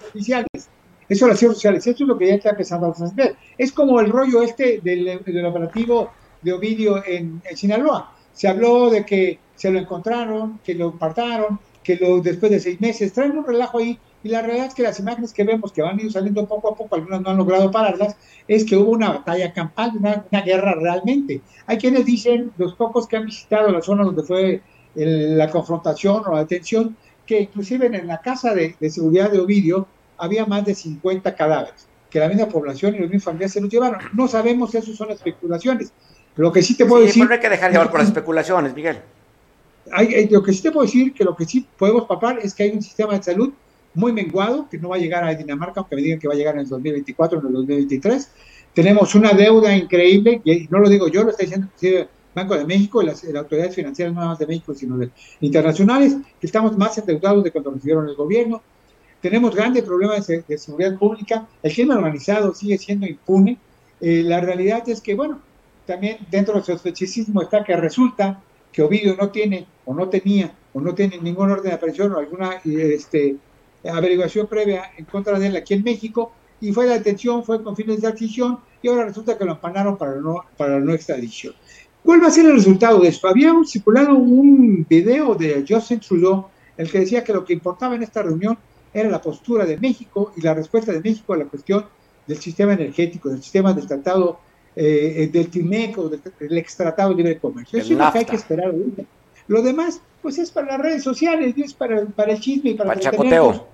Oficiales. Eso las es lo que ya está empezando a suceder. Es como el rollo este del, del operativo de Ovidio en, en, Sinaloa. Se habló de que se lo encontraron, que lo apartaron, que lo después de seis meses, traen un relajo ahí y la realidad es que las imágenes que vemos que van a ir saliendo poco a poco, algunas no han logrado pararlas, es que hubo una batalla campal, una, guerra realmente. Hay quienes dicen, los pocos que han visitado la zona donde fue la confrontación o la detención, que inclusive en la casa de, seguridad de Ovidio había más de 50 cadáveres, que la misma población y los mismos familiares se los llevaron. No sabemos, eso son especulaciones. Lo que sí te puedo decir... no hay que dejar llevar por las <laughs> especulaciones, Miguel. Hay, lo que sí te puedo decir, que lo que sí podemos papar es que hay un sistema de salud muy menguado, que no va a llegar a Dinamarca, aunque me digan que va a llegar en el 2024, en el 2023. Tenemos una deuda increíble, y no lo digo yo, lo está diciendo el Banco de México y las, autoridades financieras, no nada de México, sino de internacionales, que estamos más endeudados de cuando recibieron el gobierno. Tenemos grandes problemas de, seguridad pública, el crimen organizado sigue siendo impune. Eh, la realidad es que, bueno, también dentro del sospechosismo está que resulta que Ovidio no tiene o no tenía o no tiene ningún orden de aparición o alguna este, averiguación previa en contra de él aquí en México y fue la detención, fue con fines de adquisición y ahora resulta que lo ampanaron para no, para no extradición. ¿Cuál va a ser el resultado de esto? Había circulado un video de Justin Trudeau, el que decía que lo que importaba en esta reunión era la postura de México y la respuesta de México a la cuestión del sistema energético, del sistema del tratado eh, del TIMEC o del, del extratado de libre comercio. Eso es lo que hay que esperar Lo demás, pues es para las redes sociales, es para, para el chisme y para, el chacoteo.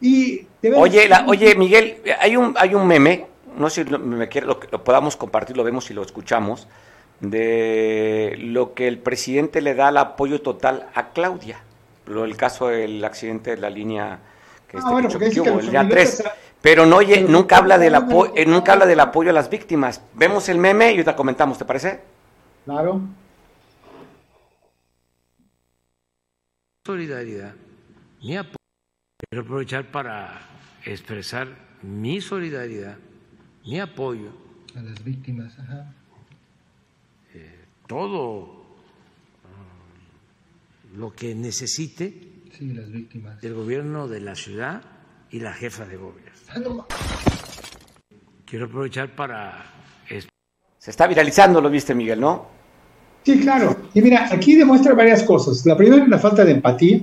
Y oye, la, oye, Miguel, hay un, hay un meme, no sé si me quiere, lo, lo podamos compartir, lo vemos y lo escuchamos, de lo que el presidente le da el apoyo total a Claudia. Lo, el caso del accidente de la línea que, ah, este, que, el día 3. Pero no, oye, nunca habla del apoyo, eh, nunca habla del apoyo a las víctimas. Vemos el meme y ahorita comentamos, ¿te parece? Claro. Solidaridad, mi apoyo Quiero aprovechar para expresar mi solidaridad, mi apoyo a las víctimas. Ajá. Eh, todo uh, lo que necesite sí, las víctimas. del gobierno de la ciudad y la jefa de gobierno. Quiero aprovechar para... Se está viralizando, lo viste Miguel, ¿no? Sí, claro. Y mira, aquí demuestra varias cosas. La primera es la falta de empatía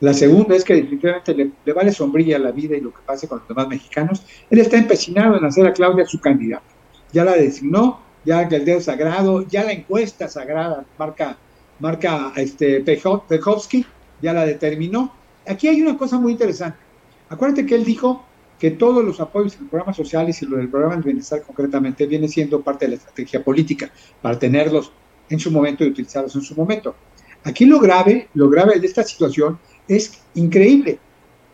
la segunda es que definitivamente le, vale sombrilla la vida y lo que pase con los demás mexicanos. Él está empecinado en hacer a Claudia su candidata. Ya la designó, ya el dedo sagrado, ya la encuesta sagrada marca, marca este Pejovsky, ya la determinó. Aquí hay una cosa muy interesante. Acuérdate que él dijo que todos los apoyos en programas sociales y lo del programa de bienestar concretamente viene siendo parte de la estrategia política para tenerlos en su momento y utilizarlos en su momento. Aquí lo grave, lo grave de esta situación es increíble.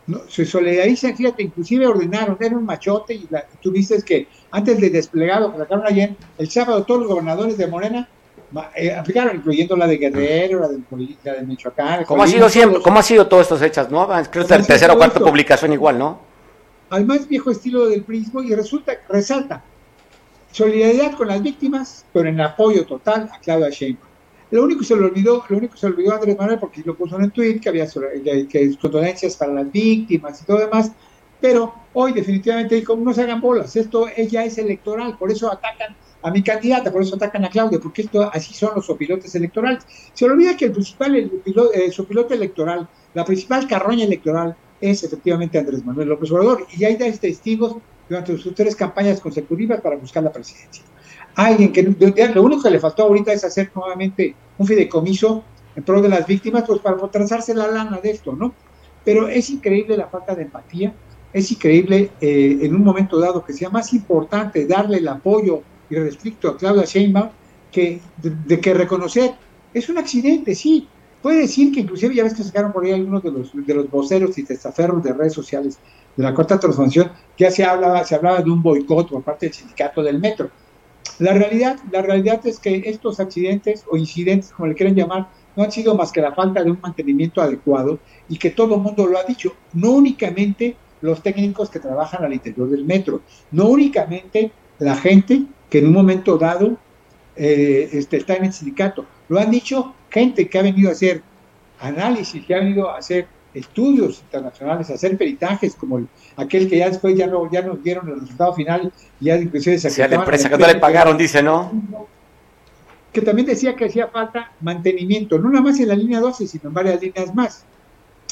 ¿no? Se solidarizan, fíjate, inclusive ordenaron, era un machote y, tú viste que antes del desplegado que sacaron ayer, el sábado todos los gobernadores de Morena eh, aplicaron, incluyendo la de Guerrero, la de, la de Michoacán. ¿Cómo ha sido siempre? ¿Cómo ha sido todas estas hechas, no? Creo que la tercera o cuarta publicación igual, ¿no? Al más viejo estilo del prismo y resulta, resalta solidaridad con las víctimas, pero en apoyo total a Claudia Sheinbaum. Lo único que se le olvidó, lo único que se le olvidó a Andrés Manuel, porque lo puso en el tweet, que había que, condolencias para las víctimas y todo demás, pero hoy definitivamente dijo, no se hagan bolas, esto ya es electoral, por eso atacan a mi candidata, por eso atacan a Claudia, porque esto así son los pilotos electorales. Se le olvida que el principal, el eh, electoral, la principal carroña electoral es efectivamente Andrés Manuel López Obrador, y hay testigos durante sus tres campañas consecutivas para buscar la presidencia alguien que lo único que le faltó ahorita es hacer nuevamente un fideicomiso en pro de las víctimas, pues para transarse la lana de esto, ¿no? Pero es increíble la falta de empatía, es increíble eh, en un momento dado que sea más importante darle el apoyo y restricto a Claudia Sheinbaum que de, que reconocer Es un accidente, sí. Puede decir que inclusive ya ves que sacaron por ahí algunos de los, de los voceros y testaferros de redes sociales de la cuarta transformación, ya se hablaba, se hablaba de un boicot por parte del sindicato del metro. La realidad, la realidad es que estos accidentes o incidentes, como le quieran llamar, no han sido más que la falta de un mantenimiento adecuado y que todo el mundo lo ha dicho, no únicamente los técnicos que trabajan al interior del metro, no únicamente la gente que en un momento dado eh, este, está en el sindicato, lo han dicho gente que ha venido a hacer análisis, que ha venido a hacer estudios internacionales, hacer peritajes, como aquel que ya después ya no, ya nos dieron el resultado final, ya inclusive se sí, a la empresa que no le pagaron, dice, ¿no? Que también decía que hacía falta mantenimiento, no nada más en la línea 12, sino en varias líneas más.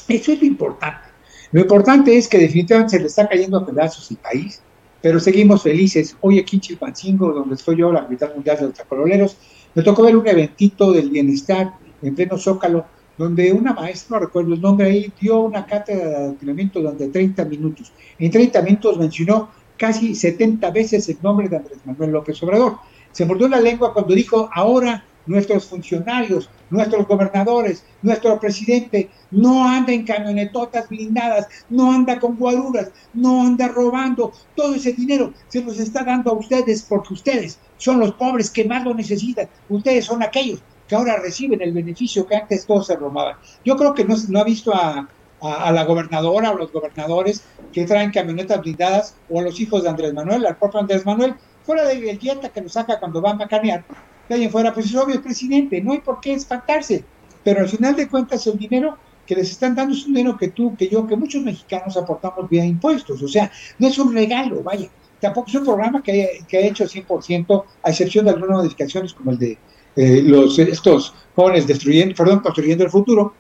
Eso es lo importante. Lo importante es que definitivamente se le está cayendo a pedazos el país, pero seguimos felices. Hoy aquí en Chilpancingo, donde estoy yo, la capital mundial de los tacololeros, me tocó ver un eventito del bienestar en pleno Zócalo, donde una maestra, no recuerdo el nombre ahí, dio una cátedra de adoctrinamiento durante 30 minutos. En 30 minutos mencionó casi 70 veces el nombre de Andrés Manuel López Obrador. Se mordió la lengua cuando dijo, ahora nuestros funcionarios, nuestros gobernadores, nuestro presidente no anda en camionetotas blindadas, no anda con guaruras, no anda robando. Todo ese dinero se los está dando a ustedes porque ustedes son los pobres que más lo necesitan. Ustedes son aquellos que ahora reciben el beneficio que antes todos se robaban. Yo creo que no, no ha visto a, la gobernadora o los gobernadores que traen camionetas blindadas o a los hijos de Andrés Manuel, al propio Andrés Manuel, fuera del dieta que nos saca cuando va a macanear, de ahí fuera, pues es obvio, es presidente, no hay por qué espantarse, pero al final de cuentas el dinero que les están dando es un dinero que tú, que yo, que muchos mexicanos aportamos vía impuestos, o sea, no es un regalo, vaya, tampoco es un programa que, que ha hecho 100%, a excepción de algunas modificaciones como el de eh, los, estos jóvenes destruyendo, perdón, construyendo el futuro,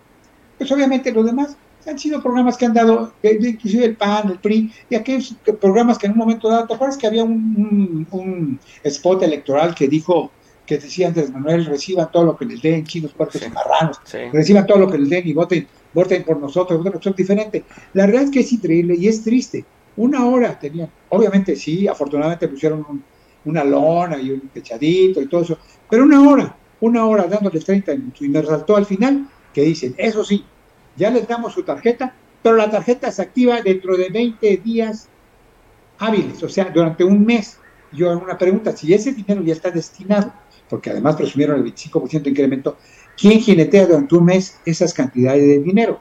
pues obviamente los demás han sido programas que han dado, inclusive el PAN, el PRI, y aquellos programas que en un momento dado, ¿te acuerdas que había un, spot electoral que dijo, que decía Andrés Manuel, reciban todo lo que les den, chinos, puertos y marranos, reciban todo lo que les den y voten, voten por nosotros, voten por nosotros, diferente. La realidad es que es increíble y es triste. Una hora tenían, obviamente sí, afortunadamente pusieron una lona y un techadito y todo eso, pero una hora, una hora dándoles 30 minutos. Y me resaltó al final que dicen, eso sí, ya les damos su tarjeta, pero la tarjeta se activa dentro de 20 días hábiles, o sea, durante un mes. Yo hago una pregunta, si ese dinero ya está destinado, porque además presumieron el 25% de incremento, ¿quién jinetea durante un mes esas cantidades de dinero?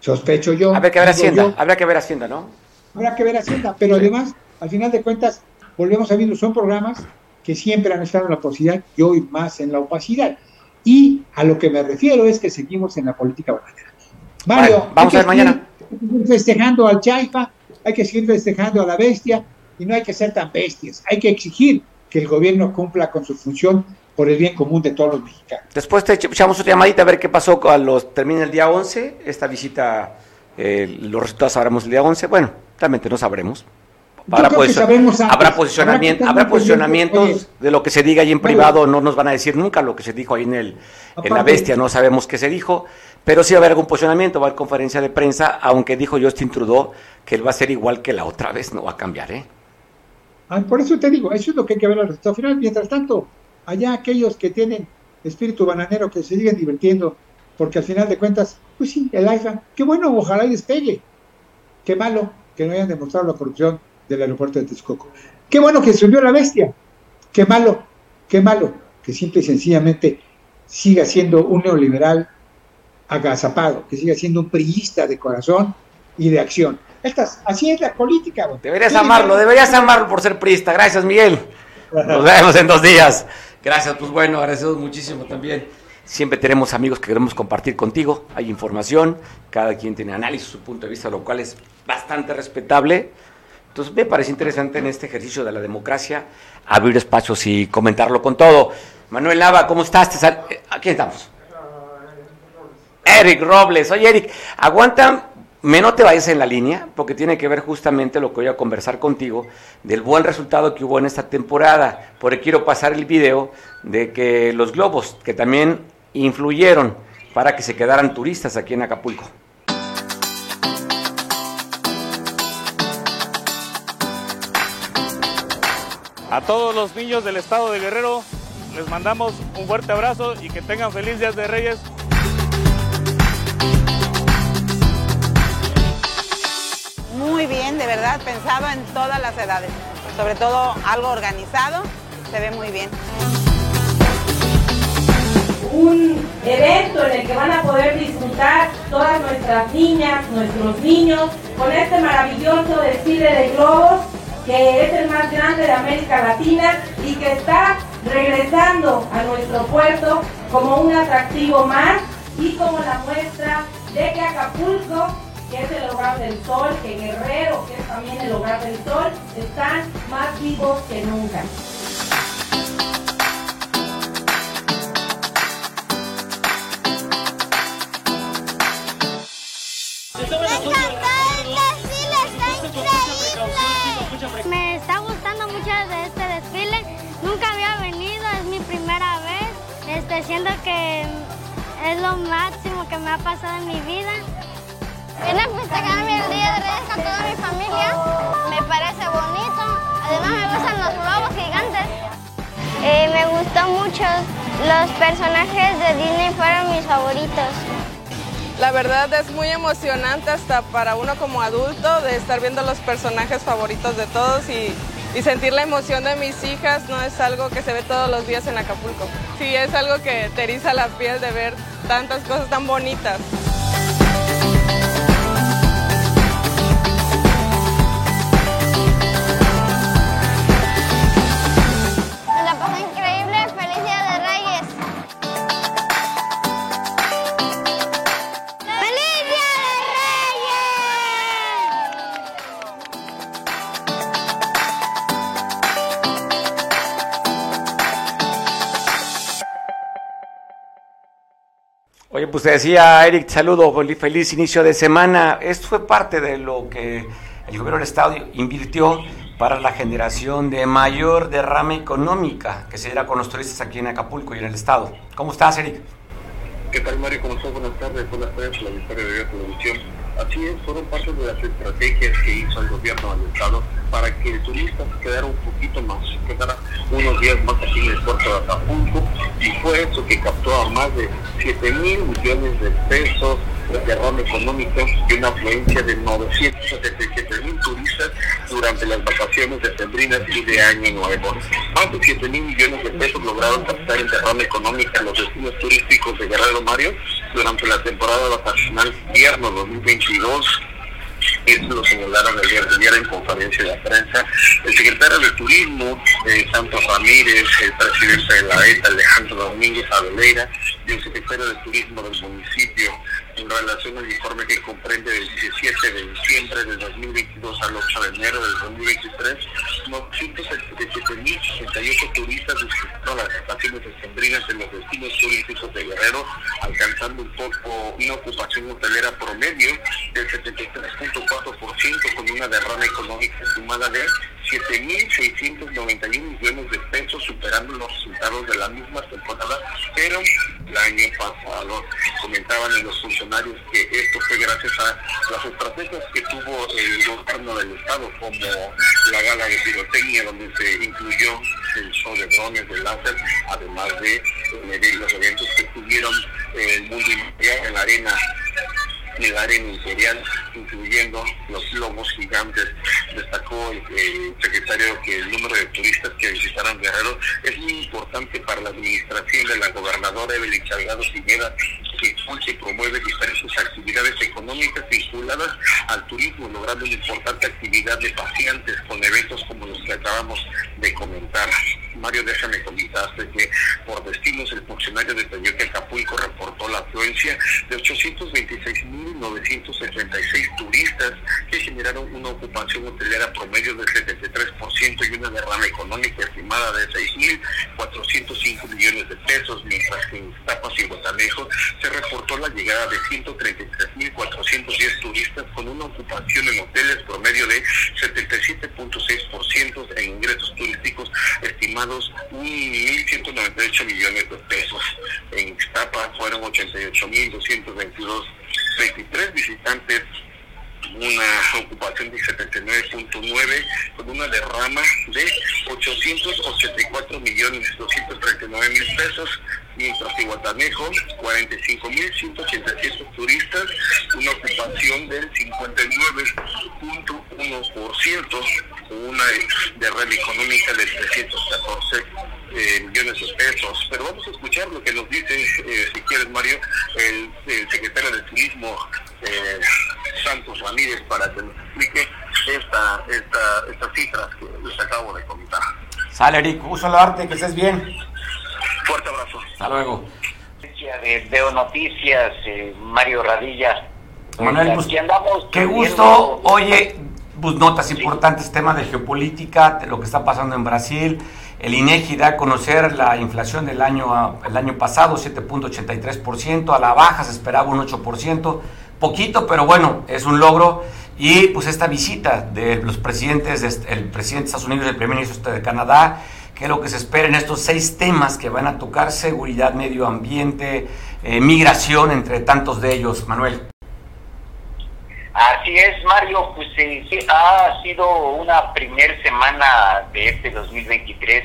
Sospecho yo. Habrá que ver Hacienda, habrá que ver Hacienda, ¿no? Habrá que ver Hacienda, pero además, al final de cuentas, volvemos a ver, son programas que siempre han estado en la posibilidad y hoy más en la opacidad. Y a lo que me refiero es que seguimos en la política bananera. Mario, vamos a ver mañana. Seguir festejando al Chaifa, hay que seguir festejando a la bestia y no hay que ser tan bestias. Hay que exigir que el gobierno cumpla con su función por el bien común de todos los mexicanos. Después te echamos otra llamadita a ver qué pasó cuando los termina el día 11, esta visita, eh, los resultados sabremos el día 11. Bueno, realmente no sabremos. Habrá, habrá, posicionamiento, habrá, posicionamientos de lo que se diga ahí en privado, no nos van a decir nunca lo que se dijo ahí en, el, en la bestia, no sabemos qué se dijo, pero sí va a haber algún posicionamiento, va a haber conferencia de prensa, aunque dijo Justin Trudeau que él va a ser igual que la otra vez, no va a cambiar, ¿eh? Ah, por eso te digo, eso es lo que hay que ver al resultado final. Mientras tanto, allá aquellos que tienen espíritu bananero que se siguen divirtiendo, porque al final de cuentas, pues sí, el iPhone, qué bueno, ojalá y despegue. Qué malo que no hayan demostrado la corrupción del aeropuerto de Texcoco. Qué bueno que subió la bestia. Qué malo, qué malo que simple y sencillamente siga siendo un neoliberal agazapado, que siga siendo un priista de corazón y de acción. Estas, así es la política. Deberías amarlo, deberías amarlo por ser priista. Gracias, Miguel. Nos <laughs> vemos en dos días. Gracias, pues bueno, agradecemos muchísimo también. Siempre tenemos amigos que queremos compartir contigo. Hay información, cada quien tiene análisis, su punto de vista, lo cual es bastante respetable. Entonces me parece interesante en este ejercicio de la democracia abrir espacios y comentarlo con todo. Manuel Nava, ¿cómo estás? Aquí estamos. Eric Robles. Oye, Eric, aguanta, me no te vayas en la línea, porque tiene que ver justamente lo que voy a conversar contigo, del buen resultado que hubo en esta temporada. Porque quiero pasar el video de que los globos, que también influyeron para que se quedaran turistas aquí en Acapulco. A todos los niños del estado de Guerrero Les mandamos un fuerte abrazo y que tengan feliz días de Reyes. Muy bien, de verdad, pensado en todas las edades. Sobre todo algo organizado, se ve muy bien un evento en el que van a poder disfrutar todas nuestras niñas, nuestros niños, con este maravilloso desfile de globos que es el más grande de América Latina y que está regresando a nuestro puerto como un atractivo más y como la muestra de que Acapulco, que es el hogar del sol, que Guerrero, que es también el hogar del sol, están más vivos que nunca. Este, siento que es lo máximo que me ha pasado en mi vida. Vine a festejarme el Día de Reyes con toda mi familia. Me parece bonito. Además me gustan los globos gigantes. Eh, me gustó mucho. Los personajes de Disney fueron mis favoritos. La verdad es muy emocionante hasta para uno como adulto de estar viendo los personajes favoritos de todos y, sentir la emoción de mis hijas no es algo que se ve todos los días en Acapulco. Sí, es algo que te eriza la piel de ver tantas cosas tan bonitas. Pues te decía Eric, saludo, feliz inicio de semana. Esto fue parte de lo que el gobierno del Estado invirtió para la generación de mayor derrama económica que se diera con los turistas aquí en Acapulco y en el Estado. ¿Cómo estás, Eric? ¿Qué tal, Mario? ¿Cómo estás? Buenas tardes. Buenas tardes la Victoria de Televisión. Así es, fueron parte de las estrategias que hizo el gobierno del Estado para que el turista quedara un poquito más, quedara unos días más aquí en el puerto de Acapulco y fue eso que captó a más de 7 mil millones de pesos de derrama económico y una afluencia de 977 mil turistas durante las vacaciones de Sembrinas y de Año Nuevo. Más de 7 mil millones de pesos lograron captar en derrama económica en los destinos turísticos de Guerrero Mario durante la temporada vacacional invierno 2022 eso lo señalaron de ayer en conferencia de prensa. El secretario de Turismo, eh, Santos Ramírez, el presidente de la ETA, Alejandro Domínguez Aveleira, y el secretario de Turismo del municipio, en relación al informe que comprende del 17 de diciembre del 2022 al 8 de enero del 2023, 977.068 turistas disfrutaron las estaciones extendrinas en los destinos turísticos de Guerrero, alcanzando un poco una ocupación hotelera promedio del 73.4% con una derrama económica estimada de 7.691 millones de pesos, superando los resultados de la misma temporada, pero el año pasado comentaban en los funcionarios que esto fue gracias a las estrategias que tuvo el gobierno del Estado, como la gala de pirotecnia, donde se incluyó el show de drones, de láser, además de los eventos que tuvieron el mundo en la arena el área imperial, incluyendo los lomos gigantes. Destacó el, secretario que el número de turistas que visitaron Guerrero es muy importante para la administración de la gobernadora Evelyn Salgado Pineda, que impulsa y promueve diferentes actividades económicas vinculadas al turismo, logrando una importante actividad de pacientes con eventos como los que acabamos de comentar. Mario, déjame comentarte que por destinos el funcionario detalló que Acapulco reportó la afluencia de 826.976 turistas que generaron una ocupación hotelera promedio del 73% y una derrama económica estimada de 6.405 millones de pesos, mientras que en Tapas y Guatanejo se reportó la llegada de 133.410 turistas con una ocupación en hoteles promedio de 77.6% en ingresos turísticos estimados 1.198 millones de pesos. En Ixtapa fueron 88.222 23 visitantes una ocupación de 79.9 con una derrama de 884 millones 239 mil pesos, mientras que Guatanejo 45 mil 187 turistas, una ocupación del 59.1%, una derrama económica de 314 eh, millones de pesos. Pero vamos a escuchar lo que nos dice, eh, si quieres Mario, el, secretario de Turismo eh, Santos Ramírez para que nos explique esta, esta, estas cifras que les acabo de comentar. Sale, Eric, uso la arte, que estés bien. Fuerte abrazo. Hasta luego. De Veo Noticias, eh, Mario Radilla. Manuel, pues, qué gusto. Oye, pues notas importantes, temas de geopolítica, de lo que está pasando en Brasil. El INEGI da a conocer la inflación del año, el año pasado, 7.83%, a la baja se esperaba un 8%, poquito, pero bueno, es un logro. Y pues esta visita de los presidentes, el presidente de Estados Unidos y el primer ministro de Canadá, que es lo que se espera en estos seis temas que van a tocar seguridad, medio ambiente, eh, migración, entre tantos de ellos. Manuel. Así es, Mario, pues eh, sí, ha sido una primer semana de este 2023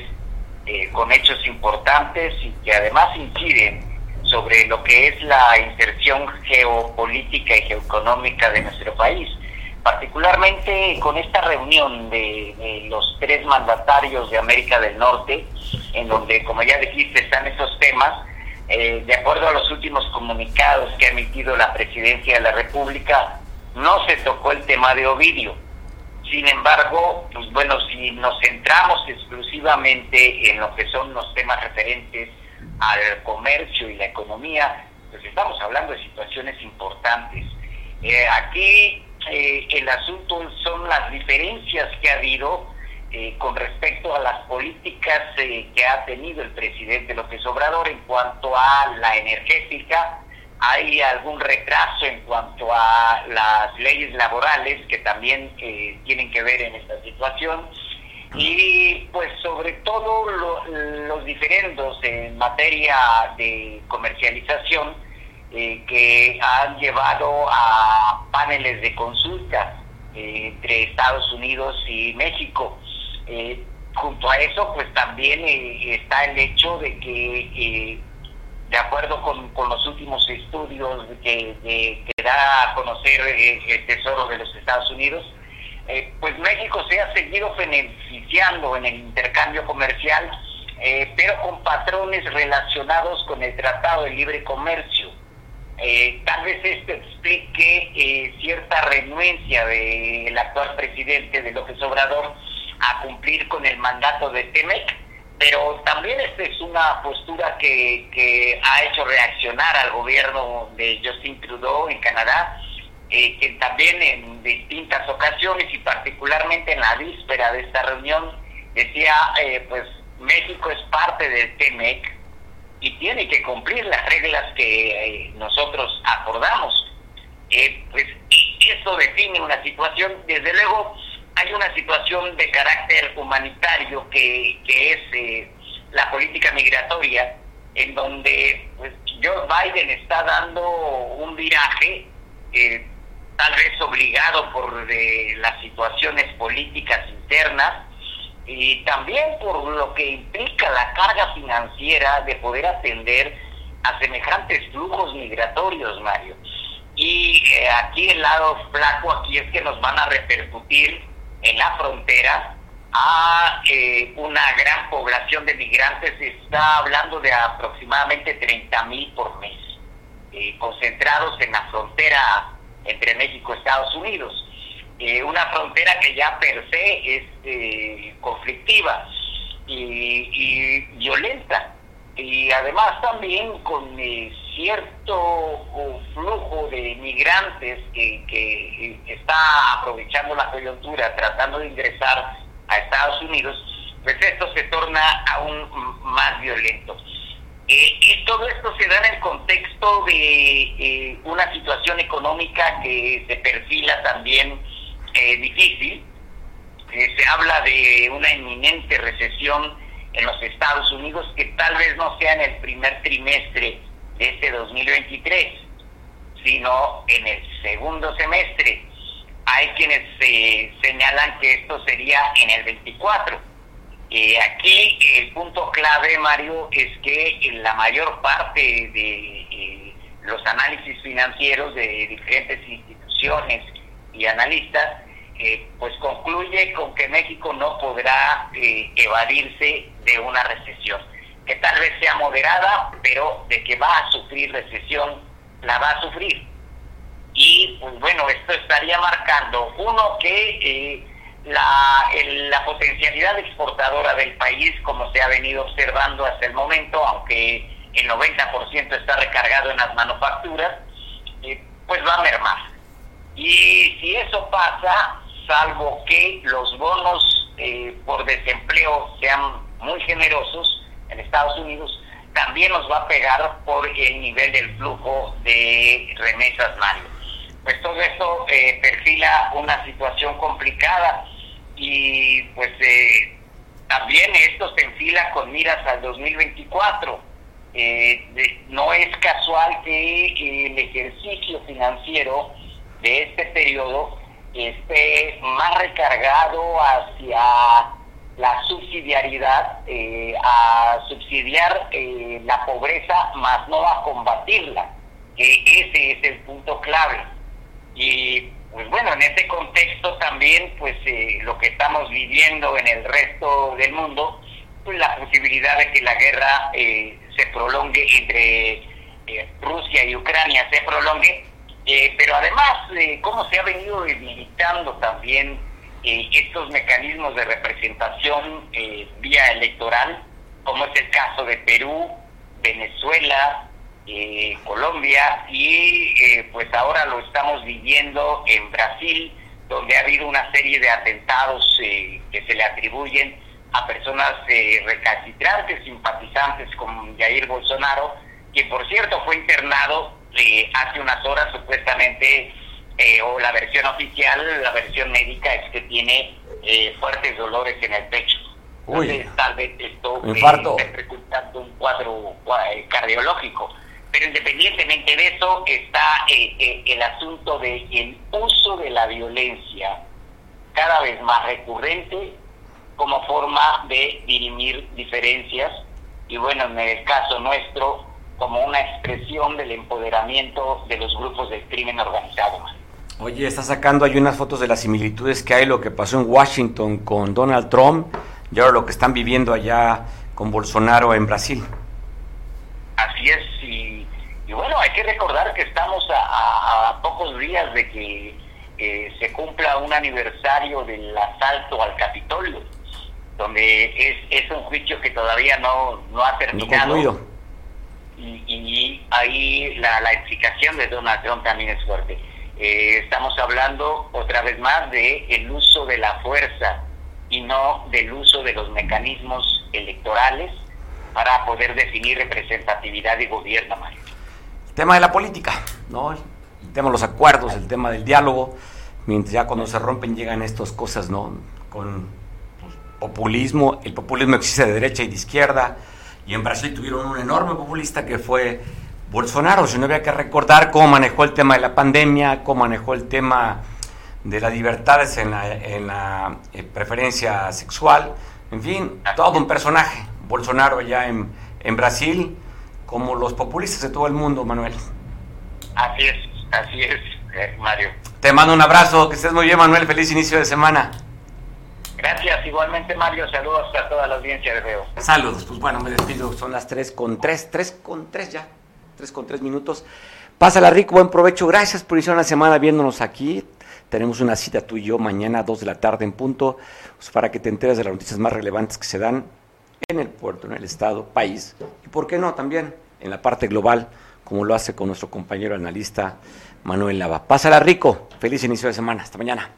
eh, con hechos importantes y que además inciden sobre lo que es la inserción geopolítica y geoeconómica de nuestro país particularmente con esta reunión de, los tres mandatarios de América del Norte, en donde, como ya dijiste, están esos temas, eh, de acuerdo a los últimos comunicados que ha emitido la Presidencia de la República, no se tocó el tema de Ovidio. Sin embargo, pues bueno, si nos centramos exclusivamente en lo que son los temas referentes al comercio y la economía, pues estamos hablando de situaciones importantes. Eh, aquí eh, el asunto son las diferencias que ha habido eh, con respecto a las políticas eh, que ha tenido el presidente López Obrador en cuanto a la energética. Hay algún retraso en cuanto a las leyes laborales que también tienen que ver en esta situación. Y pues sobre todo los diferendos en materia de comercialización eh, que han llevado a paneles de consulta eh, entre Estados Unidos y México. Eh, junto a eso, pues también está el hecho de que, de acuerdo con, los últimos estudios que, que da a conocer el Tesoro de los Estados Unidos, pues México se ha seguido beneficiando en el intercambio comercial, pero con patrones relacionados con el Tratado de Libre Comercio. Eh, tal vez esto explique eh, cierta renuencia del actual presidente de López Obrador a cumplir con el mandato de Temec, pero también esta es una postura que, ha hecho reaccionar al gobierno de Justin Trudeau en Canadá, eh, que también en distintas ocasiones y particularmente en la víspera de esta reunión decía, pues México es parte del TEMEC, y tiene que cumplir las reglas que eh, nosotros acordamos. Eh, pues eso define una situación, desde luego hay una situación de carácter humanitario que, que es eh, la política migratoria, en donde pues, Joe Biden está dando un viraje, tal vez obligado por las situaciones políticas internas, y también por lo que implica la carga financiera de poder atender a semejantes flujos migratorios, Mario. Y eh, aquí el lado flaco aquí es que nos van a repercutir en la frontera a eh, una gran población de migrantes, se está hablando de aproximadamente 30 mil por mes, eh, concentrados en la frontera entre México y Estados Unidos. Eh, una frontera que ya per se es eh, conflictiva y, violenta y además también con eh, cierto flujo de migrantes que, que está aprovechando la coyuntura tratando de ingresar a Estados Unidos, pues esto se torna aún más violento. y todo esto se da en el contexto de una situación económica que se perfila también eh, difícil. Eh, se habla de una inminente recesión en los Estados Unidos que tal vez no sea en el primer trimestre de este 2023, sino en el segundo semestre. Hay quienes se señalan que esto sería en el 24. Eh, aquí el punto clave, Mario, es que en la mayor parte de eh, los análisis financieros de diferentes instituciones y analistas, eh, pues concluye con que México no podrá evadirse de una recesión, que tal vez sea moderada, pero de que va a sufrir recesión, la va a sufrir. Y pues bueno, esto estaría marcando, uno, que la, la potencialidad exportadora del país, como se ha venido observando hasta el momento, aunque el 90% está recargado en las manufacturas, eh, pues va a mermar. Y si eso pasa, salvo que los bonos eh, por desempleo sean muy generosos en Estados Unidos, también nos va a pegar por el nivel del flujo de remesas, Mario. Pues todo esto eh, perfila una situación complicada y pues eh, también esto se enfila con miras al 2024. Eh, no es casual que el ejercicio financiero de este periodo esté más recargado hacia la subsidiariedad, eh, a subsidiar la pobreza, más no a combatirla. ese es el punto clave. Y pues bueno, en este contexto también, pues eh, lo que estamos viviendo en el resto del mundo, pues la posibilidad de que la guerra eh, se prolongue entre eh, Rusia y Ucrania, se prolongue, pero además, cómo se ha venido debilitando también estos mecanismos de representación vía electoral, como es el caso de Perú, Venezuela, eh, Colombia y eh, pues ahora lo estamos viviendo en Brasil, donde ha habido una serie de atentados eh, que se le atribuyen a personas recalcitrantes, simpatizantes con Jair Bolsonaro, que por cierto fue internado hace unas horas supuestamente, o la versión oficial, la versión médica es que tiene fuertes dolores en el pecho. Entonces, tal vez esto esté resultando un cuadro cardiológico. Pero independientemente de eso está eh, eh, el asunto de el uso de la violencia cada vez más recurrente como forma de dirimir diferencias y bueno, en el caso nuestro, como una expresión del empoderamiento de los grupos del crimen organizado. Oye, está sacando ahí unas fotos de las similitudes que hay lo que pasó en Washington con Donald Trump y ahora lo que están viviendo allá con Bolsonaro en Brasil. Así es, y y bueno, hay que recordar que estamos a, pocos días de que se cumpla un aniversario del asalto al Capitolio, donde es, es un juicio que todavía no, no ha terminado. Y, y, ahí la, la explicación de Donald Trump también es fuerte. Eh, estamos hablando otra vez más de el uso de la fuerza y no del uso de los mecanismos electorales para poder definir representatividad y gobierno, Mario tema de la política, ¿no? El tema de los acuerdos, el tema del diálogo, mientras ya cuando se rompen llegan estas cosas, ¿no? Con pues, populismo, el populismo existe de derecha y de izquierda, y en Brasil tuvieron un enorme populista que fue Bolsonaro, si no había que recordar cómo manejó el tema de la pandemia, cómo manejó el tema de las libertades en la, en la eh, preferencia sexual, en fin, todo un personaje. Bolsonaro ya en, en Brasil, como los populistas de todo el mundo, Manuel. Así es, así es, eh, Mario. Te mando un abrazo, que estés muy bien, Manuel. Feliz inicio de semana. Gracias, igualmente, Mario. Saludos a toda la audiencia de Veo. Saludos, pues bueno, me despido. Son las 3 con 3, 3 con 3 ya, 3 con 3 minutos. Pásala rico, buen provecho. Gracias por iniciar una semana viéndonos aquí. Tenemos una cita tú y yo mañana a 2 de la tarde en punto pues, para que te enteres de las noticias más relevantes que se dan en el puerto, en el estado, país y, ¿por qué no?, también en la parte global, como lo hace con nuestro compañero analista Manuel Lava. Pásala rico, feliz inicio de semana, hasta mañana.